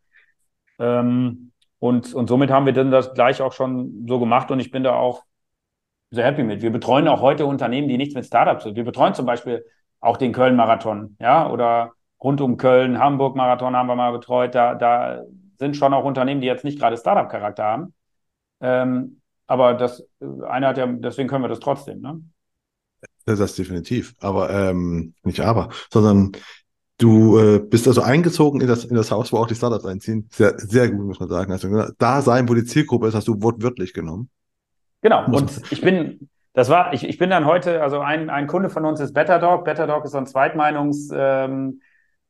Ähm, und, und somit haben wir dann das gleich auch schon so gemacht und ich bin da auch sehr happy mit. Wir betreuen auch heute Unternehmen, die nichts mit Startups sind. Wir betreuen zum Beispiel auch den Köln-Marathon, ja, oder rund um Köln, Hamburg-Marathon haben wir mal betreut. Da, da sind schon auch Unternehmen, die jetzt nicht gerade Startup-Charakter haben. Ähm, aber das eine hat ja, deswegen können wir das trotzdem, ne?
Das ist definitiv. Aber ähm, nicht aber, sondern du äh, bist also eingezogen in das, in das Haus, wo auch die Startups einziehen. Sehr, sehr gut, muss man sagen. Also da sein, wo die Zielgruppe ist, hast du wortwörtlich genommen.
Genau. Und ich bin, das war, ich, ich bin dann heute, also ein, ein Kunde von uns ist BetterDog. BetterDog ist so ein Zweitmeinungs, ähm,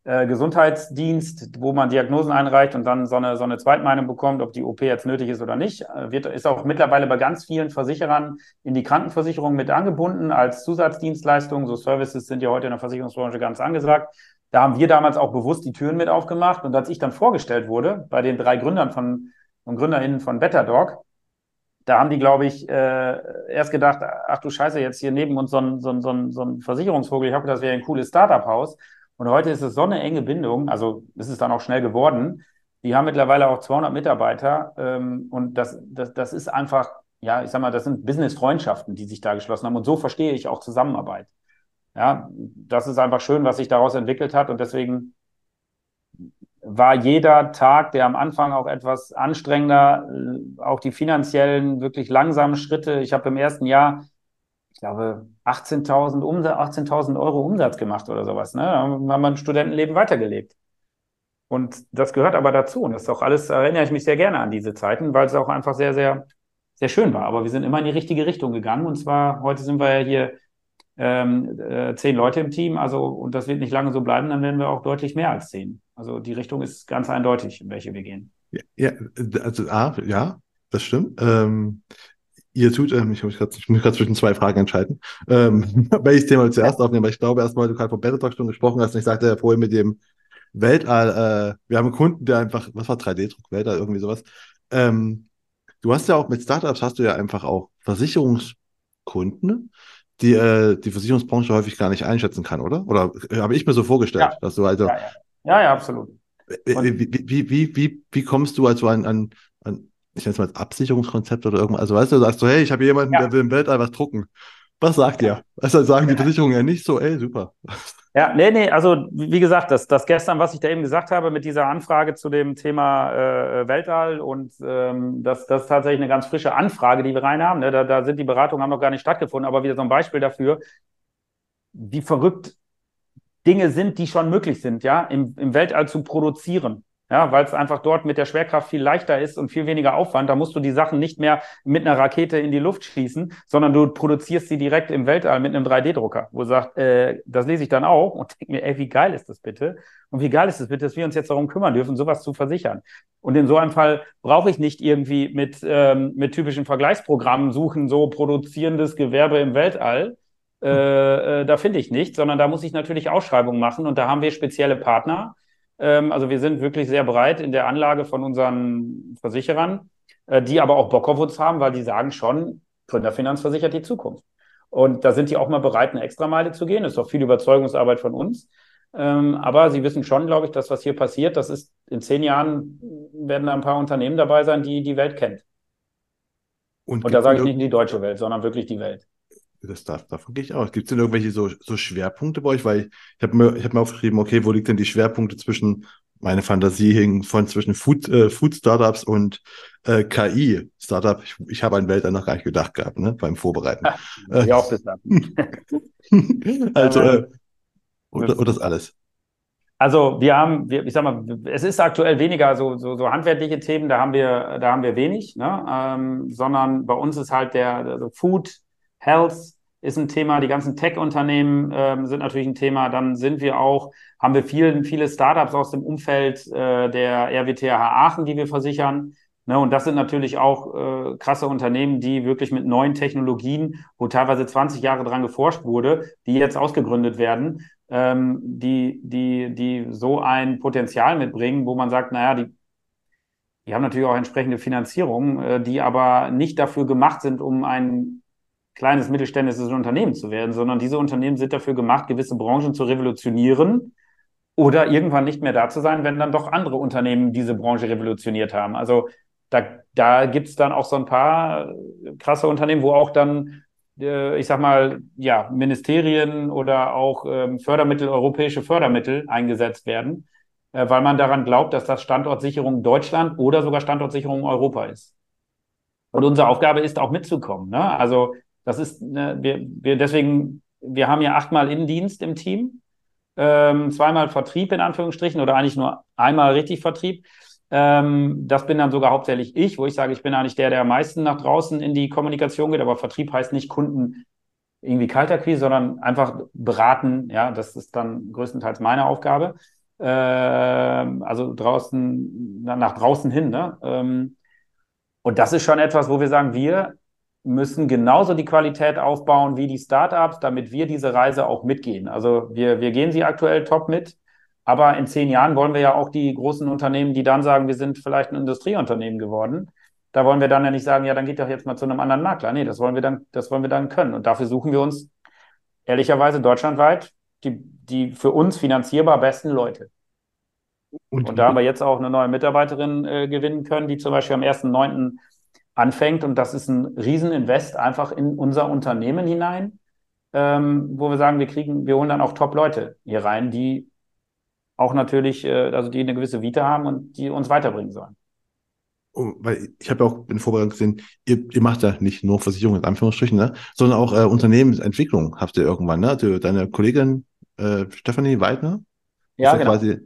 äh, Gesundheitsdienst, wo man Diagnosen einreicht und dann so eine, so eine Zweitmeinung bekommt, ob die OP jetzt nötig ist oder nicht. Äh, wird, ist auch mittlerweile bei ganz vielen Versicherern in die Krankenversicherung mit angebunden als Zusatzdienstleistung. So Services sind ja heute in der Versicherungsbranche ganz angesagt. Da haben wir damals auch bewusst die Türen mit aufgemacht. Und als ich dann vorgestellt wurde bei den drei Gründern von und GründerInnen von BetterDog, da haben die, glaube ich, äh, erst gedacht, ach du Scheiße, jetzt hier neben uns so ein, so ein, so ein, so ein Versicherungsvogel. Ich hoffe, das wäre ein cooles Startup-Haus. Und heute ist es so eine enge Bindung, also ist es dann auch schnell geworden. Die haben mittlerweile auch 200 Mitarbeiter ähm, und das, das, das ist einfach, ja, ich sag mal, das sind Business-Freundschaften, die sich da geschlossen haben und so verstehe ich auch Zusammenarbeit. Ja, das ist einfach schön, was sich daraus entwickelt hat und deswegen war jeder Tag, der am Anfang auch etwas anstrengender, äh, auch die finanziellen, wirklich langsamen Schritte. Ich habe im ersten Jahr glaube, 18.000 Umsatz, 18.000 Euro Umsatz gemacht oder sowas. Ne? Da haben wir ein Studentenleben weitergelebt. Und das gehört aber dazu. Und das ist auch alles, erinnere ich mich sehr gerne an diese Zeiten, weil es auch einfach sehr, sehr, sehr schön war. Aber wir sind immer in die richtige Richtung gegangen. Und zwar, heute sind wir ja hier ähm, äh, zehn Leute im Team. Also, und das wird nicht lange so bleiben, dann werden wir auch deutlich mehr als zehn. Also die Richtung ist ganz eindeutig, in welche wir gehen.
Ja, ja also ah, ja, das stimmt. Ähm, ihr tut, ähm, ich muss gerade grad zwischen zwei Fragen entscheiden, ähm, welches Thema zuerst aufnehmen, weil ich glaube erstmal, du gerade von Talk schon gesprochen hast und ich sagte ja vorhin mit dem Weltall, äh, wir haben einen Kunden, der einfach, was war 3D-Druck, Weltall, irgendwie sowas. Ähm, du hast ja auch mit Startups hast du ja einfach auch Versicherungskunden, die äh, die Versicherungsbranche häufig gar nicht einschätzen kann, oder? Oder äh, habe ich mir so vorgestellt, ja. dass du also.
Ja, ja, ja, ja absolut.
Wie, wie, wie, wie, wie kommst du also an, an ich nenne es mal als Absicherungskonzept oder irgendwas. Also weißt du, du sagst so, hey, ich habe jemanden, ja. der will im Weltall was drucken. Was sagt ja. ihr? Also sagen die Versicherungen ja nicht so, ey, super.
Ja, nee, nee, also wie gesagt, das, das gestern, was ich da eben gesagt habe mit dieser Anfrage zu dem Thema äh, Weltall und ähm, das, das ist tatsächlich eine ganz frische Anfrage, die wir rein haben. Ne? Da, da sind die Beratungen haben noch gar nicht stattgefunden, aber wieder so ein Beispiel dafür, wie verrückt Dinge sind, die schon möglich sind, ja, im, im Weltall zu produzieren. Ja, weil es einfach dort mit der Schwerkraft viel leichter ist und viel weniger Aufwand. Da musst du die Sachen nicht mehr mit einer Rakete in die Luft schießen, sondern du produzierst sie direkt im Weltall mit einem 3D-Drucker, wo sagt, äh, das lese ich dann auch und denke mir, ey, wie geil ist das bitte? Und wie geil ist es bitte, dass wir uns jetzt darum kümmern dürfen, sowas zu versichern. Und in so einem Fall brauche ich nicht irgendwie mit, ähm, mit typischen Vergleichsprogrammen suchen, so produzierendes Gewerbe im Weltall. Äh, äh, da finde ich nicht, sondern da muss ich natürlich Ausschreibungen machen und da haben wir spezielle Partner, also wir sind wirklich sehr breit in der Anlage von unseren Versicherern, äh, die aber auch Bock auf uns haben, weil die sagen schon, Gründerfinanz versichert die Zukunft. Und da sind die auch mal bereit, eine Extrameile zu gehen. Das ist auch viel Überzeugungsarbeit von uns. Ähm, aber sie wissen schon, glaube ich, dass was hier passiert, das ist in zehn Jahren werden da ein paar Unternehmen dabei sein, die die Welt kennt. Und, Und da sage ich nicht die deutsche Welt, sondern wirklich die Welt.
Das darf, davon gehe ich aus. Gibt es denn irgendwelche so, so Schwerpunkte bei euch? Weil ich, habe mir, ich hab mir aufgeschrieben, okay, wo liegt denn die Schwerpunkte zwischen, meine Fantasie hing von zwischen Food, äh, Food Startups und äh, KI Startup. Ich, ich habe an Welt noch gar nicht gedacht gehabt, ne, beim Vorbereiten.
Ja, ich auch bislang.
also, äh, oder, oder das alles.
Also wir haben, wir, ich sag mal, es ist aktuell weniger so, so, so handwerkliche Themen, da haben wir, da haben wir wenig, ne? ähm, sondern bei uns ist halt der also Food, Health ist ein Thema, die ganzen Tech-Unternehmen ähm, sind natürlich ein Thema. Dann sind wir auch, haben wir vielen, viele Startups aus dem Umfeld äh, der RWTH Aachen, die wir versichern. Ne, und das sind natürlich auch äh, krasse Unternehmen, die wirklich mit neuen Technologien, wo teilweise 20 Jahre dran geforscht wurde, die jetzt ausgegründet werden, ähm, die, die, die so ein Potenzial mitbringen, wo man sagt, naja, die, die haben natürlich auch entsprechende Finanzierung, äh, die aber nicht dafür gemacht sind, um ein kleines mittelständisches Unternehmen zu werden, sondern diese Unternehmen sind dafür gemacht, gewisse Branchen zu revolutionieren oder irgendwann nicht mehr da zu sein, wenn dann doch andere Unternehmen diese Branche revolutioniert haben. Also da, da gibt es dann auch so ein paar krasse Unternehmen, wo auch dann, äh, ich sag mal, ja, Ministerien oder auch ähm, Fördermittel, europäische Fördermittel eingesetzt werden, äh, weil man daran glaubt, dass das Standortsicherung Deutschland oder sogar Standortsicherung Europa ist. Und unsere Aufgabe ist auch mitzukommen. Ne? Also das ist, ne, wir, wir deswegen, wir haben ja achtmal Innendienst im Team, ähm, zweimal Vertrieb in Anführungsstrichen oder eigentlich nur einmal richtig Vertrieb. Ähm, das bin dann sogar hauptsächlich ich, wo ich sage, ich bin eigentlich der, der am meisten nach draußen in die Kommunikation geht, aber Vertrieb heißt nicht Kunden irgendwie Kaltakquise, sondern einfach beraten. Ja, das ist dann größtenteils meine Aufgabe. Ähm, also draußen, nach draußen hin. Ne? Ähm, und das ist schon etwas, wo wir sagen, wir müssen genauso die Qualität aufbauen wie die Startups, damit wir diese Reise auch mitgehen. Also wir, wir gehen sie aktuell top mit, aber in zehn Jahren wollen wir ja auch die großen Unternehmen, die dann sagen, wir sind vielleicht ein Industrieunternehmen geworden. Da wollen wir dann ja nicht sagen, ja, dann geht doch jetzt mal zu einem anderen Makler. Nee, das wollen wir dann, das wollen wir dann können. Und dafür suchen wir uns ehrlicherweise deutschlandweit die, die für uns finanzierbar besten Leute. Und, und da haben wir jetzt auch eine neue Mitarbeiterin äh, gewinnen können, die zum Beispiel am 1.9 anfängt. Und das ist ein Rieseninvest einfach in unser Unternehmen hinein, ähm, wo wir sagen, wir kriegen, wir holen dann auch Top-Leute hier rein, die auch natürlich, äh, also die eine gewisse Vita haben und die uns weiterbringen sollen.
oh, weil ich habe ja auch in Vorbereitung gesehen, ihr, ihr macht ja nicht nur Versicherungen in Anführungsstrichen, ne, sondern auch äh, Unternehmensentwicklung habt ihr irgendwann, ne? Also deine Kollegin äh, Stephanie Weidner?
Ja, genau.
Quasi,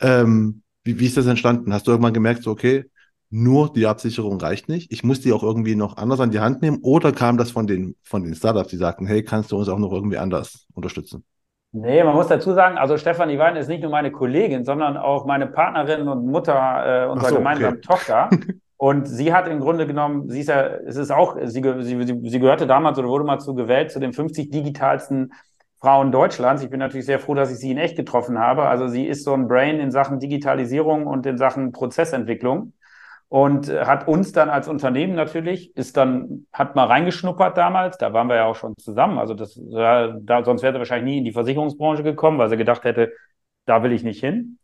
ähm, wie, wie ist das entstanden? Hast du irgendwann gemerkt, so, okay, nur die Absicherung reicht nicht. Ich muss die auch irgendwie noch anders an die Hand nehmen. Oder kam das von den, von den Startups, die sagten, hey, kannst du uns auch noch irgendwie anders unterstützen?
Nee, man muss dazu sagen, also Stefanie Wein ist nicht nur meine Kollegin, sondern auch meine Partnerin und Mutter äh, unserer so, gemeinsamen okay. Tochter. Und sie hat im Grunde genommen, sie ist ja, es ist auch, sie, sie, sie gehörte damals oder wurde mal zu gewählt zu den 50 digitalsten Frauen Deutschlands. Ich bin natürlich sehr froh, dass ich sie in echt getroffen habe. Also sie ist so ein Brain in Sachen Digitalisierung und in Sachen Prozessentwicklung und hat uns dann als Unternehmen natürlich, ist dann, hat mal reingeschnuppert damals, da waren wir ja auch schon zusammen, also das, da, sonst wäre sie wahrscheinlich nie in die Versicherungsbranche gekommen, weil sie gedacht hätte, da will ich nicht hin.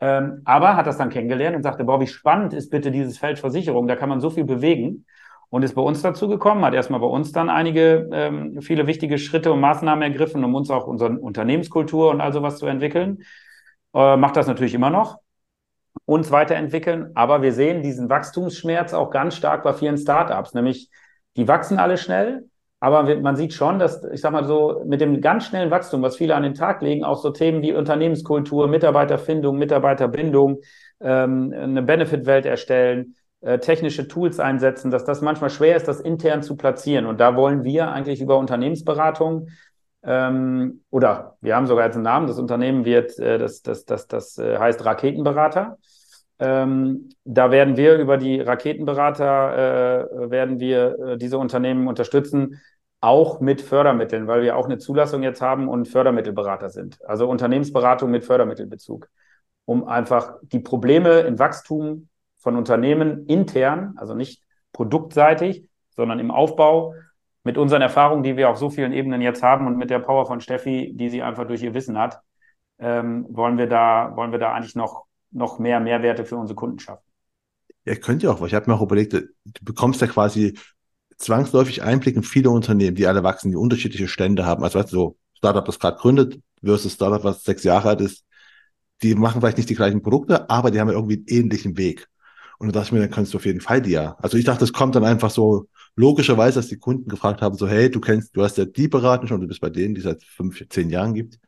Ähm, aber hat das dann kennengelernt und sagte, boah, wie spannend ist bitte dieses Feld Versicherung, da kann man so viel bewegen. Und ist bei uns dazu gekommen, hat erstmal bei uns dann einige, ähm, viele wichtige Schritte und Maßnahmen ergriffen, um uns auch unsere Unternehmenskultur und all sowas zu entwickeln. Äh, macht das natürlich immer noch uns weiterentwickeln. Aber wir sehen diesen Wachstumsschmerz auch ganz stark bei vielen Startups, nämlich die wachsen alle schnell, aber man sieht schon, dass, ich sag mal so, mit dem ganz schnellen Wachstum, was viele an den Tag legen, auch so Themen wie Unternehmenskultur, Mitarbeiterfindung, Mitarbeiterbindung, ähm, eine Benefit-Welt erstellen, äh, technische Tools einsetzen, dass das manchmal schwer ist, das intern zu platzieren. Und da wollen wir eigentlich über Unternehmensberatung ähm, oder wir haben sogar jetzt einen Namen, das Unternehmen wird, äh, das, das, das, das äh, heißt Raketenberater. Ähm, da werden wir über die Raketenberater, äh, werden wir äh, diese Unternehmen unterstützen, auch mit Fördermitteln, weil wir auch eine Zulassung jetzt haben und Fördermittelberater sind. Also Unternehmensberatung mit Fördermittelbezug, um einfach die Probleme im Wachstum von Unternehmen intern, also nicht produktseitig, sondern im Aufbau mit unseren Erfahrungen, die wir auf so vielen Ebenen jetzt haben und mit der Power von Steffi, die sie einfach durch ihr Wissen hat, ähm, wollen wir da, wollen wir da eigentlich noch noch mehr Mehrwerte für unsere Kunden schaffen.
Ja, könnt ihr auch, weil ich habe mir auch überlegt, du bekommst ja quasi zwangsläufig Einblick in viele Unternehmen, die alle wachsen, die unterschiedliche Stände haben. Also weißt du, so Startup, das gerade gründet, versus Startup, was sechs Jahre alt ist, die machen vielleicht nicht die gleichen Produkte, aber die haben ja irgendwie einen ähnlichen Weg. Und da dachte ich mir, dann kannst du auf jeden Fall die ja. Also ich dachte, es kommt dann einfach so logischerweise, dass die Kunden gefragt haben, so, hey, du kennst, du hast ja die beraten schon, du bist bei denen, die es seit fünf, zehn Jahren gibt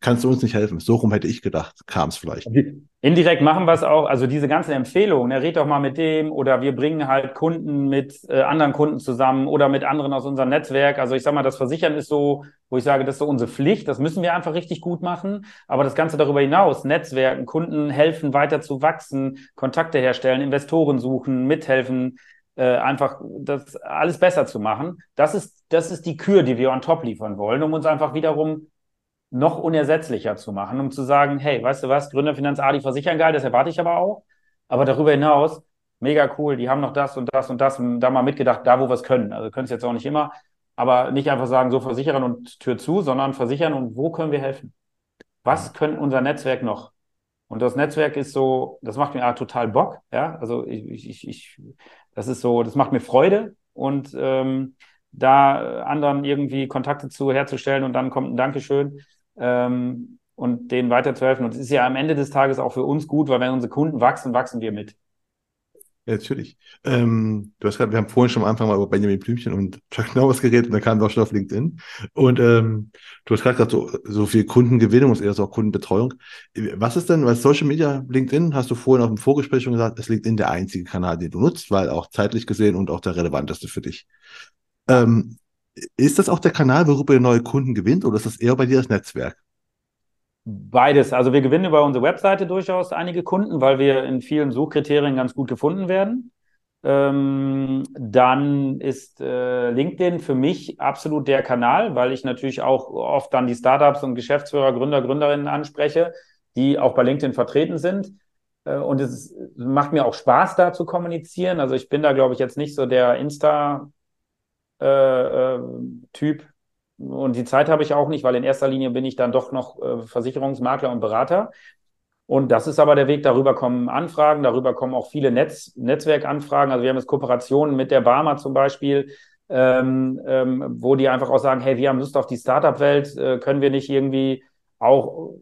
kannst du uns nicht helfen? So rum hätte ich gedacht, kam es vielleicht.
Indirekt machen wir es auch, also diese ganzen Empfehlungen, ne, red doch mal mit dem oder wir bringen halt Kunden mit äh, anderen Kunden zusammen oder mit anderen aus unserem Netzwerk. Also ich sag mal, das Versichern ist so, wo ich sage, das ist so unsere Pflicht, das müssen wir einfach richtig gut machen. Aber das Ganze darüber hinaus, Netzwerken, Kunden helfen weiter zu wachsen, Kontakte herstellen, Investoren suchen, mithelfen, äh, einfach das alles besser zu machen. Das ist, das ist die Kür, die wir on top liefern wollen, um uns einfach wiederum noch unersetzlicher zu machen, um zu sagen, hey, weißt du was, Gründerfinanz A, die versichern geil, das erwarte ich aber auch. Aber darüber hinaus, mega cool, die haben noch das und das und das und da mal mitgedacht, da wo wir es können. Also können es jetzt auch nicht immer, aber nicht einfach sagen, so versichern und Tür zu, sondern versichern und wo können wir helfen? Was können unser Netzwerk noch? Und das Netzwerk ist so, das macht mir total Bock, ja. Also ich, ich, ich, das ist so, das macht mir Freude und ähm, da anderen irgendwie Kontakte zu herzustellen und dann kommt ein Dankeschön ähm, und denen weiterzuhelfen. Und es ist ja am Ende des Tages auch für uns gut, weil wenn unsere Kunden wachsen, wachsen wir mit.
Ja, natürlich. Ähm, du hast gerade, wir haben vorhin schon am Anfang mal über Benjamin Blümchen und Chuck Norris geredet und dann kam auch schon auf LinkedIn. Und ähm, du hast gerade gesagt, so, so viel Kundengewinnung ist eher so Kundenbetreuung. Was ist denn, weil Social Media, LinkedIn, hast du vorhin auf dem Vorgespräch schon gesagt, ist LinkedIn der einzige Kanal, den du nutzt, weil auch zeitlich gesehen und auch der relevanteste für dich. Ähm, ist das auch der Kanal, worüber ihr neue Kunden gewinnt, oder ist das eher bei dir das Netzwerk?
Beides. Also wir gewinnen über unsere Webseite durchaus einige Kunden, weil wir in vielen Suchkriterien ganz gut gefunden werden. Ähm, dann ist äh, LinkedIn für mich absolut der Kanal, weil ich natürlich auch oft dann die Startups und Geschäftsführer, Gründer, Gründerinnen anspreche, die auch bei LinkedIn vertreten sind. Äh, und es macht mir auch Spaß, da zu kommunizieren. Also ich bin da, glaube ich, jetzt nicht so der Insta- äh, äh, Typ. Und die Zeit habe ich auch nicht, weil in erster Linie bin ich dann doch noch äh, Versicherungsmakler und Berater. Und das ist aber der Weg, darüber kommen Anfragen, darüber kommen auch viele Netz, Netzwerkanfragen. Also wir haben jetzt Kooperationen mit der Barmer zum Beispiel, ähm, ähm, wo die einfach auch sagen, hey, wir haben Lust auf die Startup-Welt, äh, können wir nicht irgendwie auch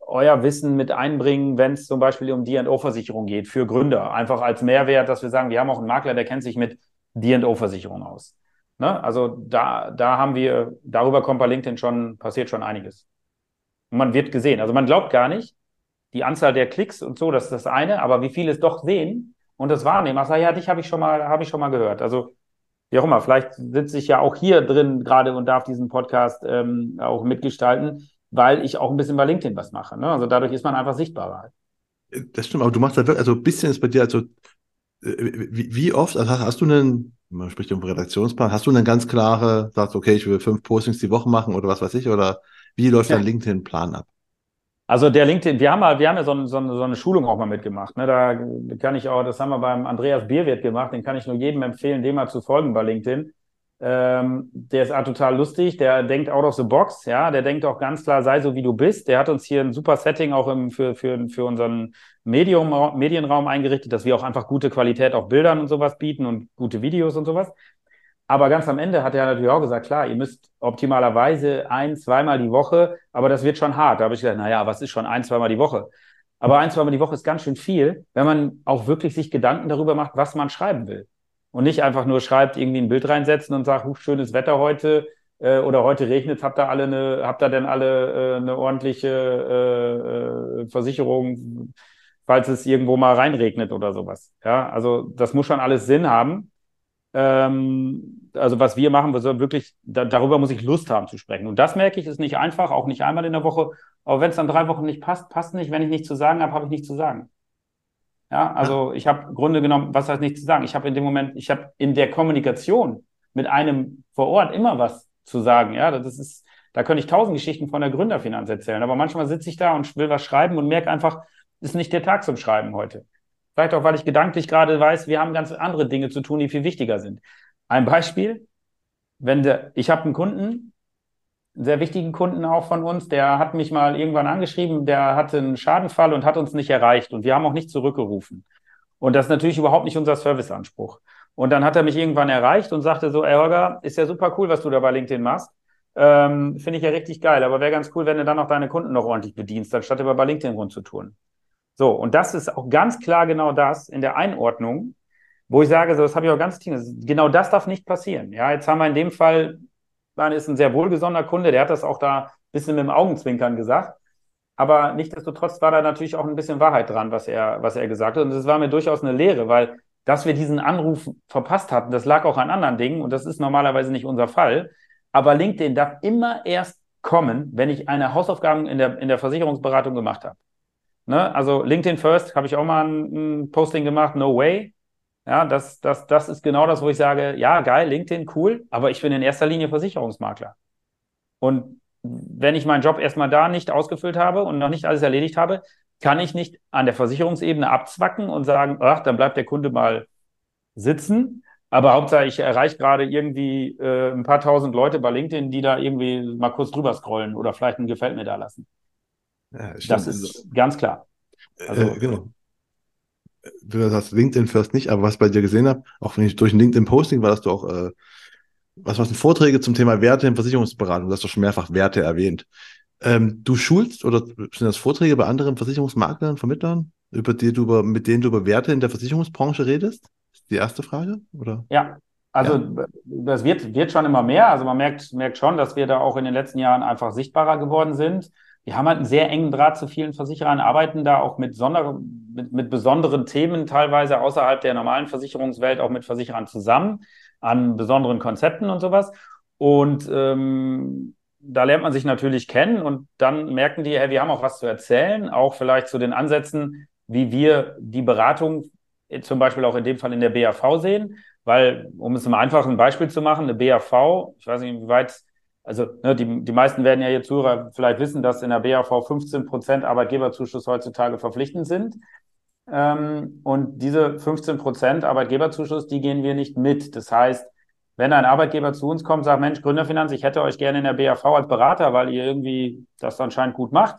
euer Wissen mit einbringen, wenn es zum Beispiel um D&O-Versicherung geht für Gründer. Einfach als Mehrwert, dass wir sagen, wir haben auch einen Makler, der kennt sich mit D&O-Versicherung aus. Ne? Also da, da haben wir, darüber kommt bei LinkedIn schon, passiert schon einiges. Und man wird gesehen. Also man glaubt gar nicht, die Anzahl der Klicks und so, das ist das eine, aber wie viele es doch sehen und das wahrnehmen. Ach, ja, dich habe ich schon mal, habe ich schon mal gehört. Also wie auch immer, vielleicht sitze ich ja auch hier drin gerade und darf diesen Podcast ähm, auch mitgestalten weil ich auch ein bisschen bei LinkedIn was mache. Ne? Also dadurch ist man einfach sichtbarer.
Das stimmt, aber du machst halt wirklich, also ein bisschen ist bei dir, also äh, wie, wie oft, also hast du einen, man spricht um Redaktionsplan, hast du eine ganz klare, sagst, okay, ich will fünf Postings die Woche machen oder was weiß ich, oder wie läuft ja. dein LinkedIn-Plan ab?
Also der LinkedIn, wir haben, mal, wir haben ja so, so, so eine Schulung auch mal mitgemacht. Ne? Da kann ich auch, das haben wir beim Andreas Bierwirt gemacht, den kann ich nur jedem empfehlen, dem mal zu folgen bei LinkedIn. Ähm, der ist total lustig, der denkt out of the box, ja, der denkt auch ganz klar, sei so wie du bist. Der hat uns hier ein super Setting auch im, für, für, für unseren Medium, Medienraum eingerichtet, dass wir auch einfach gute Qualität auf Bildern und sowas bieten und gute Videos und sowas. Aber ganz am Ende hat er natürlich auch gesagt, klar, ihr müsst optimalerweise ein, zweimal die Woche, aber das wird schon hart. Da habe ich gesagt, naja, was ist schon ein, zweimal die Woche? Aber ein, zweimal die Woche ist ganz schön viel, wenn man auch wirklich sich Gedanken darüber macht, was man schreiben will und nicht einfach nur schreibt, irgendwie ein Bild reinsetzen und sagt, schönes Wetter heute äh, oder heute regnet, habt ihr alle eine, habt ihr denn alle äh, eine ordentliche äh, äh, Versicherung, falls es irgendwo mal reinregnet oder sowas. Ja, also das muss schon alles Sinn haben. Ähm, also was wir machen, wir wirklich, da, darüber muss ich Lust haben zu sprechen. Und das merke ich, ist nicht einfach, auch nicht einmal in der Woche. Aber wenn es dann drei Wochen nicht passt, passt nicht. Wenn ich nichts zu sagen habe, habe ich nichts zu sagen. Ja, also ich habe Grunde genommen, was heißt nicht zu sagen? Ich habe in dem Moment, ich habe in der Kommunikation mit einem vor Ort immer was zu sagen. Ja, das ist, da könnte ich tausend Geschichten von der Gründerfinanz erzählen. Aber manchmal sitze ich da und will was schreiben und merke einfach, ist nicht der Tag zum Schreiben heute. Vielleicht auch, weil ich gedanklich gerade weiß, wir haben ganz andere Dinge zu tun, die viel wichtiger sind. Ein Beispiel, wenn der, ich habe einen Kunden, sehr wichtigen Kunden auch von uns, der hat mich mal irgendwann angeschrieben, der hatte einen Schadenfall und hat uns nicht erreicht und wir haben auch nicht zurückgerufen. Und das ist natürlich überhaupt nicht unser Serviceanspruch. Und dann hat er mich irgendwann erreicht und sagte so, ey Holger, ist ja super cool, was du da bei LinkedIn machst. Ähm, Finde ich ja richtig geil, aber wäre ganz cool, wenn du dann auch deine Kunden noch ordentlich bedienst, anstatt immer bei LinkedIn rumzutun. So, und das ist auch ganz klar genau das in der Einordnung, wo ich sage, so, das habe ich auch ganz genau das darf nicht passieren. Ja, jetzt haben wir in dem Fall Bahn ist ein sehr wohlgesonnener Kunde, der hat das auch da ein bisschen mit dem Augenzwinkern gesagt. Aber nichtsdestotrotz war da natürlich auch ein bisschen Wahrheit dran, was er, was er gesagt hat. Und das war mir durchaus eine Lehre, weil dass wir diesen Anruf verpasst hatten, das lag auch an anderen Dingen und das ist normalerweise nicht unser Fall. Aber LinkedIn darf immer erst kommen, wenn ich eine Hausaufgaben in der, in der Versicherungsberatung gemacht habe. Ne? Also LinkedIn First habe ich auch mal ein, ein Posting gemacht, no way. Ja, das, das, das ist genau das, wo ich sage, ja, geil, LinkedIn, cool, aber ich bin in erster Linie Versicherungsmakler. Und wenn ich meinen Job erstmal da nicht ausgefüllt habe und noch nicht alles erledigt habe, kann ich nicht an der Versicherungsebene abzwacken und sagen, ach, dann bleibt der Kunde mal sitzen. Aber Hauptsache, ich erreiche gerade irgendwie äh, ein paar tausend Leute bei LinkedIn, die da irgendwie mal kurz drüber scrollen oder vielleicht ein Gefällt mir da lassen. Ja, das ist ganz klar.
Also, äh, genau du hast LinkedIn First nicht, aber was ich bei dir gesehen habe, auch wenn ich durch ein LinkedIn-Posting war, dass du auch, äh, was was Vorträge zum Thema Werte in Versicherungsberatung, du hast doch schon mehrfach Werte erwähnt. Ähm, du schulst oder sind das Vorträge bei anderen Versicherungsmaklern, Vermittlern, über die du über, mit denen du über Werte in der Versicherungsbranche redest? Das ist die erste Frage, oder?
Ja, also ja. das wird, wird schon immer mehr. Also man merkt, merkt schon, dass wir da auch in den letzten Jahren einfach sichtbarer geworden sind wir haben halt einen sehr engen Draht zu vielen Versicherern, arbeiten da auch mit, Sonder mit, mit besonderen Themen, teilweise außerhalb der normalen Versicherungswelt, auch mit Versicherern zusammen, an besonderen Konzepten und sowas. Und ähm, da lernt man sich natürlich kennen und dann merken die, hey, wir haben auch was zu erzählen, auch vielleicht zu den Ansätzen, wie wir die Beratung zum Beispiel auch in dem Fall in der BAV sehen. Weil, um es mal einfach ein Beispiel zu machen, eine BAV, ich weiß nicht, wie weit also ne, die, die meisten werden ja jetzt Zuhörer vielleicht wissen, dass in der BAV 15 Prozent Arbeitgeberzuschuss heutzutage verpflichtend sind. Ähm, und diese 15 Prozent Arbeitgeberzuschuss, die gehen wir nicht mit. Das heißt, wenn ein Arbeitgeber zu uns kommt, sagt, Mensch, Gründerfinanz, ich hätte euch gerne in der BAV als Berater, weil ihr irgendwie das anscheinend gut macht.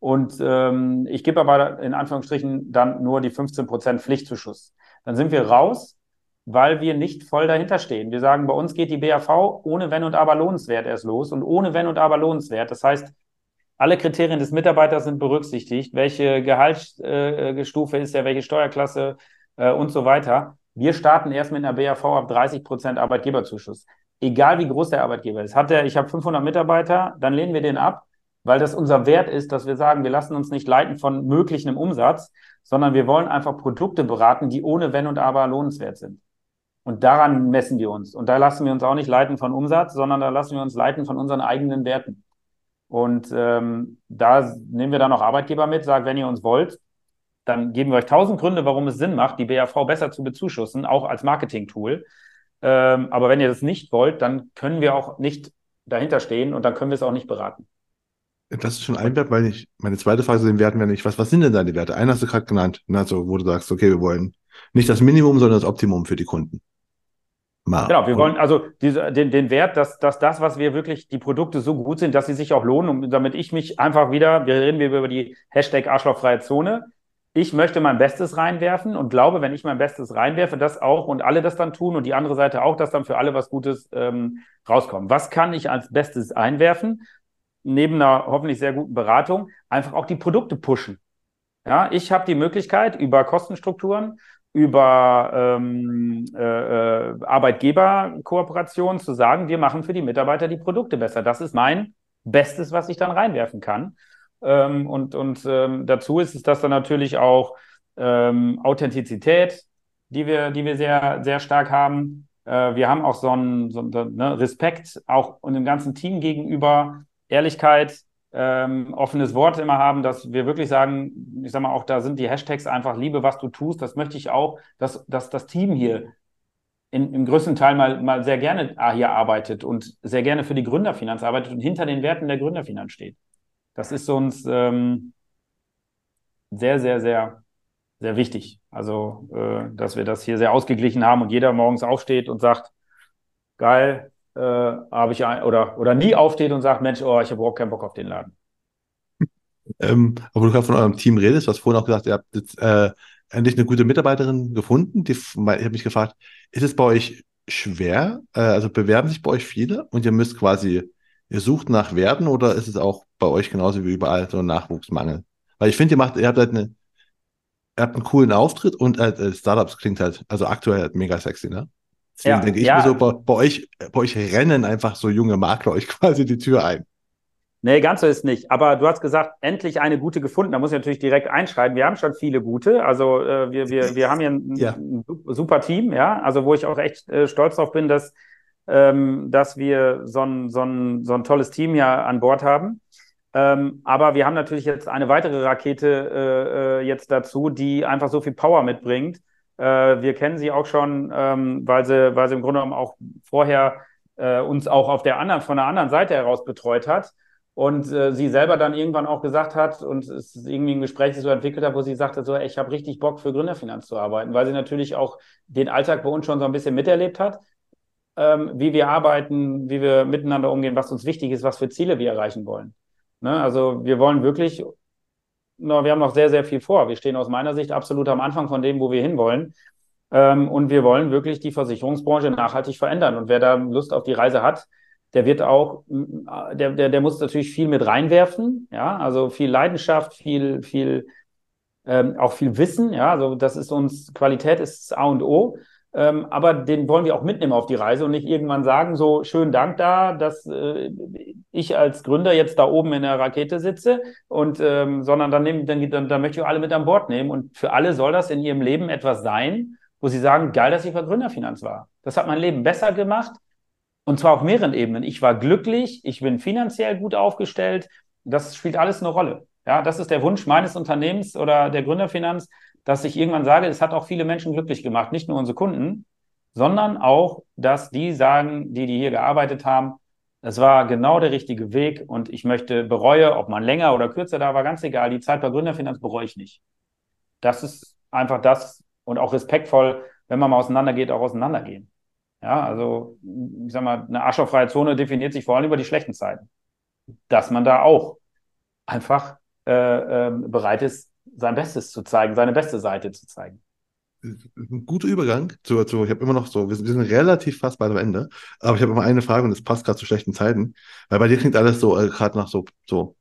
Und ähm, ich gebe aber in Anführungsstrichen dann nur die 15 Prozent Pflichtzuschuss. Dann sind wir raus weil wir nicht voll dahinter stehen. Wir sagen, bei uns geht die BAV ohne Wenn und Aber lohnenswert erst los und ohne Wenn und Aber lohnenswert. Das heißt, Alle Kriterien des Mitarbeiters sind berücksichtigt. Welche Gehaltsstufe ist er, welche Steuerklasse äh, und so weiter. Wir starten erst mit einer BAV ab 30 Prozent Arbeitgeberzuschuss. Egal wie groß der Arbeitgeber ist. Hat der, ich habe 500 Mitarbeiter, dann lehnen wir den ab, weil das unser Wert ist, dass wir sagen, wir lassen uns nicht leiten von möglichem Umsatz, sondern wir wollen einfach Produkte beraten, die ohne Wenn und Aber lohnenswert sind. Und daran messen wir uns. Und da lassen wir uns auch nicht leiten von Umsatz, sondern da lassen wir uns leiten von unseren eigenen Werten. Und ähm, da nehmen wir dann auch Arbeitgeber mit, sagen, wenn ihr uns wollt, dann geben wir euch tausend Gründe, warum es Sinn macht, die BAV besser zu bezuschussen, auch als Marketing-Tool. Ähm, aber wenn ihr das nicht wollt, dann können wir auch nicht dahinter stehen und dann können wir es auch nicht beraten.
Das ist schon ein Wert, weil ich, meine zweite Frage zu den Werten wäre nicht, was, was sind denn deine Werte? Einen hast du gerade genannt, also, wo du sagst, okay, wir wollen nicht das Minimum, sondern das Optimum für die Kunden.
Mal. Genau, wir wollen also diese, den, den Wert, dass, dass das, was wir wirklich, die Produkte so gut sind, dass sie sich auch lohnen, und damit ich mich einfach wieder, wir reden wir über die Hashtag Arschlochfreie Zone. Ich möchte mein Bestes reinwerfen und glaube, wenn ich mein Bestes reinwerfe, das auch und alle das dann tun und die andere Seite auch, dass dann für alle was Gutes ähm, rauskommt. Was kann ich als Bestes einwerfen? Neben einer hoffentlich sehr guten Beratung einfach auch die Produkte pushen. Ja, ich habe die Möglichkeit über Kostenstrukturen über ähm, äh, äh, Arbeitgeberkooperationen zu sagen, wir machen für die Mitarbeiter die Produkte besser. Das ist mein Bestes, was ich dann reinwerfen kann. Ähm, und und ähm, dazu ist es das dann natürlich auch ähm, Authentizität, die wir, die wir sehr, sehr stark haben. Äh, wir haben auch so einen, so einen ne, Respekt auch und dem ganzen Team gegenüber, Ehrlichkeit, ähm, offenes Wort immer haben, dass wir wirklich sagen, ich sag mal, auch da sind die Hashtags einfach Liebe, was du tust. Das möchte ich auch, dass, dass das Team hier in, im größten Teil mal, mal sehr gerne hier arbeitet und sehr gerne für die Gründerfinanz arbeitet und hinter den Werten der Gründerfinanz steht. Das ist uns ähm, sehr, sehr, sehr, sehr wichtig. Also, äh, dass wir das hier sehr ausgeglichen haben und jeder morgens aufsteht und sagt, geil, äh, habe ich ein, oder, oder nie aufsteht und sagt, Mensch, oh, ich habe überhaupt keinen Bock auf den Laden.
Ähm, aber du gerade von eurem Team redest, du hast vorhin auch gesagt, ihr habt jetzt, äh, endlich eine gute Mitarbeiterin gefunden. Die, ich habe mich gefragt, ist es bei euch schwer? Äh, also bewerben sich bei euch viele und ihr müsst quasi, ihr sucht nach Werten oder ist es auch bei euch genauso wie überall so ein Nachwuchsmangel? Weil ich finde, ihr macht, ihr habt halt eine, ihr habt einen coolen Auftritt und äh, Startups klingt halt, also aktuell halt mega sexy, ne? Deswegen ja, denke ich ja. mir so, bei, bei, euch, bei euch rennen einfach so junge Makler euch quasi die Tür ein.
Nee, ganz so ist nicht. Aber du hast gesagt, endlich eine gute gefunden. Da muss ich natürlich direkt einschreiben. Wir haben schon viele gute. Also äh, wir, wir, wir haben hier ein, ja. ein, super Team, ja. Also wo ich auch echt äh, stolz drauf bin, dass, ähm, dass wir so ein, so, ein, so ein tolles Team hier an Bord haben. Ähm, aber wir haben natürlich jetzt eine weitere Rakete äh, äh jetzt dazu, die einfach so viel Power mitbringt wir kennen sie auch schon, ähm, weil, sie, weil sie im Grunde genommen auch vorher äh, uns auch auf der anderen, von der anderen Seite heraus betreut hat. Und äh, sie selber dann irgendwann auch gesagt hat und es ist irgendwie ein Gespräch so entwickelt hat, wo sie sagte, so, ich habe richtig Bock für Gründerfinanz zu arbeiten, weil sie natürlich auch den Alltag bei uns schon so ein bisschen miterlebt hat, ähm, wie wir arbeiten, wie wir miteinander umgehen, was uns wichtig ist, was für Ziele wir erreichen wollen. Ne? Also wir wollen wirklich na, wir haben noch sehr, sehr viel vor. Wir stehen aus meiner Sicht absolut am Anfang von dem, wo wir hinwollen. Ähm, und wir wollen wirklich die Versicherungsbranche nachhaltig verändern. Und wer da Lust auf die Reise hat, der wird auch, der, der, der muss natürlich viel mit reinwerfen, ja, also viel Leidenschaft, viel, viel, ähm, auch viel Wissen, ja, also das ist uns, Qualität ist A und O. Ähm, aber den wollen wir auch mitnehmen auf die Reise und nicht irgendwann sagen, so schönen Dank da, dass äh, ich als Gründer jetzt da oben in der Rakete sitze und ähm, sondern dann, nehmen, dann, dann, dann möchte ich alle mit an Bord nehmen. Und für alle soll das in ihrem Leben etwas sein, wo sie sagen, geil, dass ich bei Gründerfinanz war. Das hat mein Leben besser gemacht. Und zwar auf mehreren Ebenen. Ich war glücklich, ich bin finanziell gut aufgestellt. Das spielt alles eine Rolle. Ja, das ist der Wunsch meines Unternehmens oder der Gründerfinanz, dass ich irgendwann sage, es hat auch viele Menschen glücklich gemacht, nicht nur unsere Kunden, sondern auch, dass die sagen, die, die hier gearbeitet haben, es war genau der richtige Weg und ich möchte bereue, ob man länger oder kürzer da war, ganz egal. Die Zeit bei Gründerfinanz bereue ich nicht. Das ist einfach das und auch respektvoll, wenn man mal auseinandergeht, auch auseinandergehen. Ja, also, ich sag mal, eine aschofreie Zone definiert sich vor allem über die schlechten Zeiten. Dass man da auch einfach äh, äh, bereit ist, sein Bestes zu zeigen, seine beste Seite zu zeigen.
Ein guter Übergang zu, zu ich habe immer noch so, wir sind, wir sind relativ fast bald am Ende, aber ich habe immer eine Frage und es passt gerade zu schlechten Zeiten, weil bei dir klingt alles so, äh, gerade nach so, so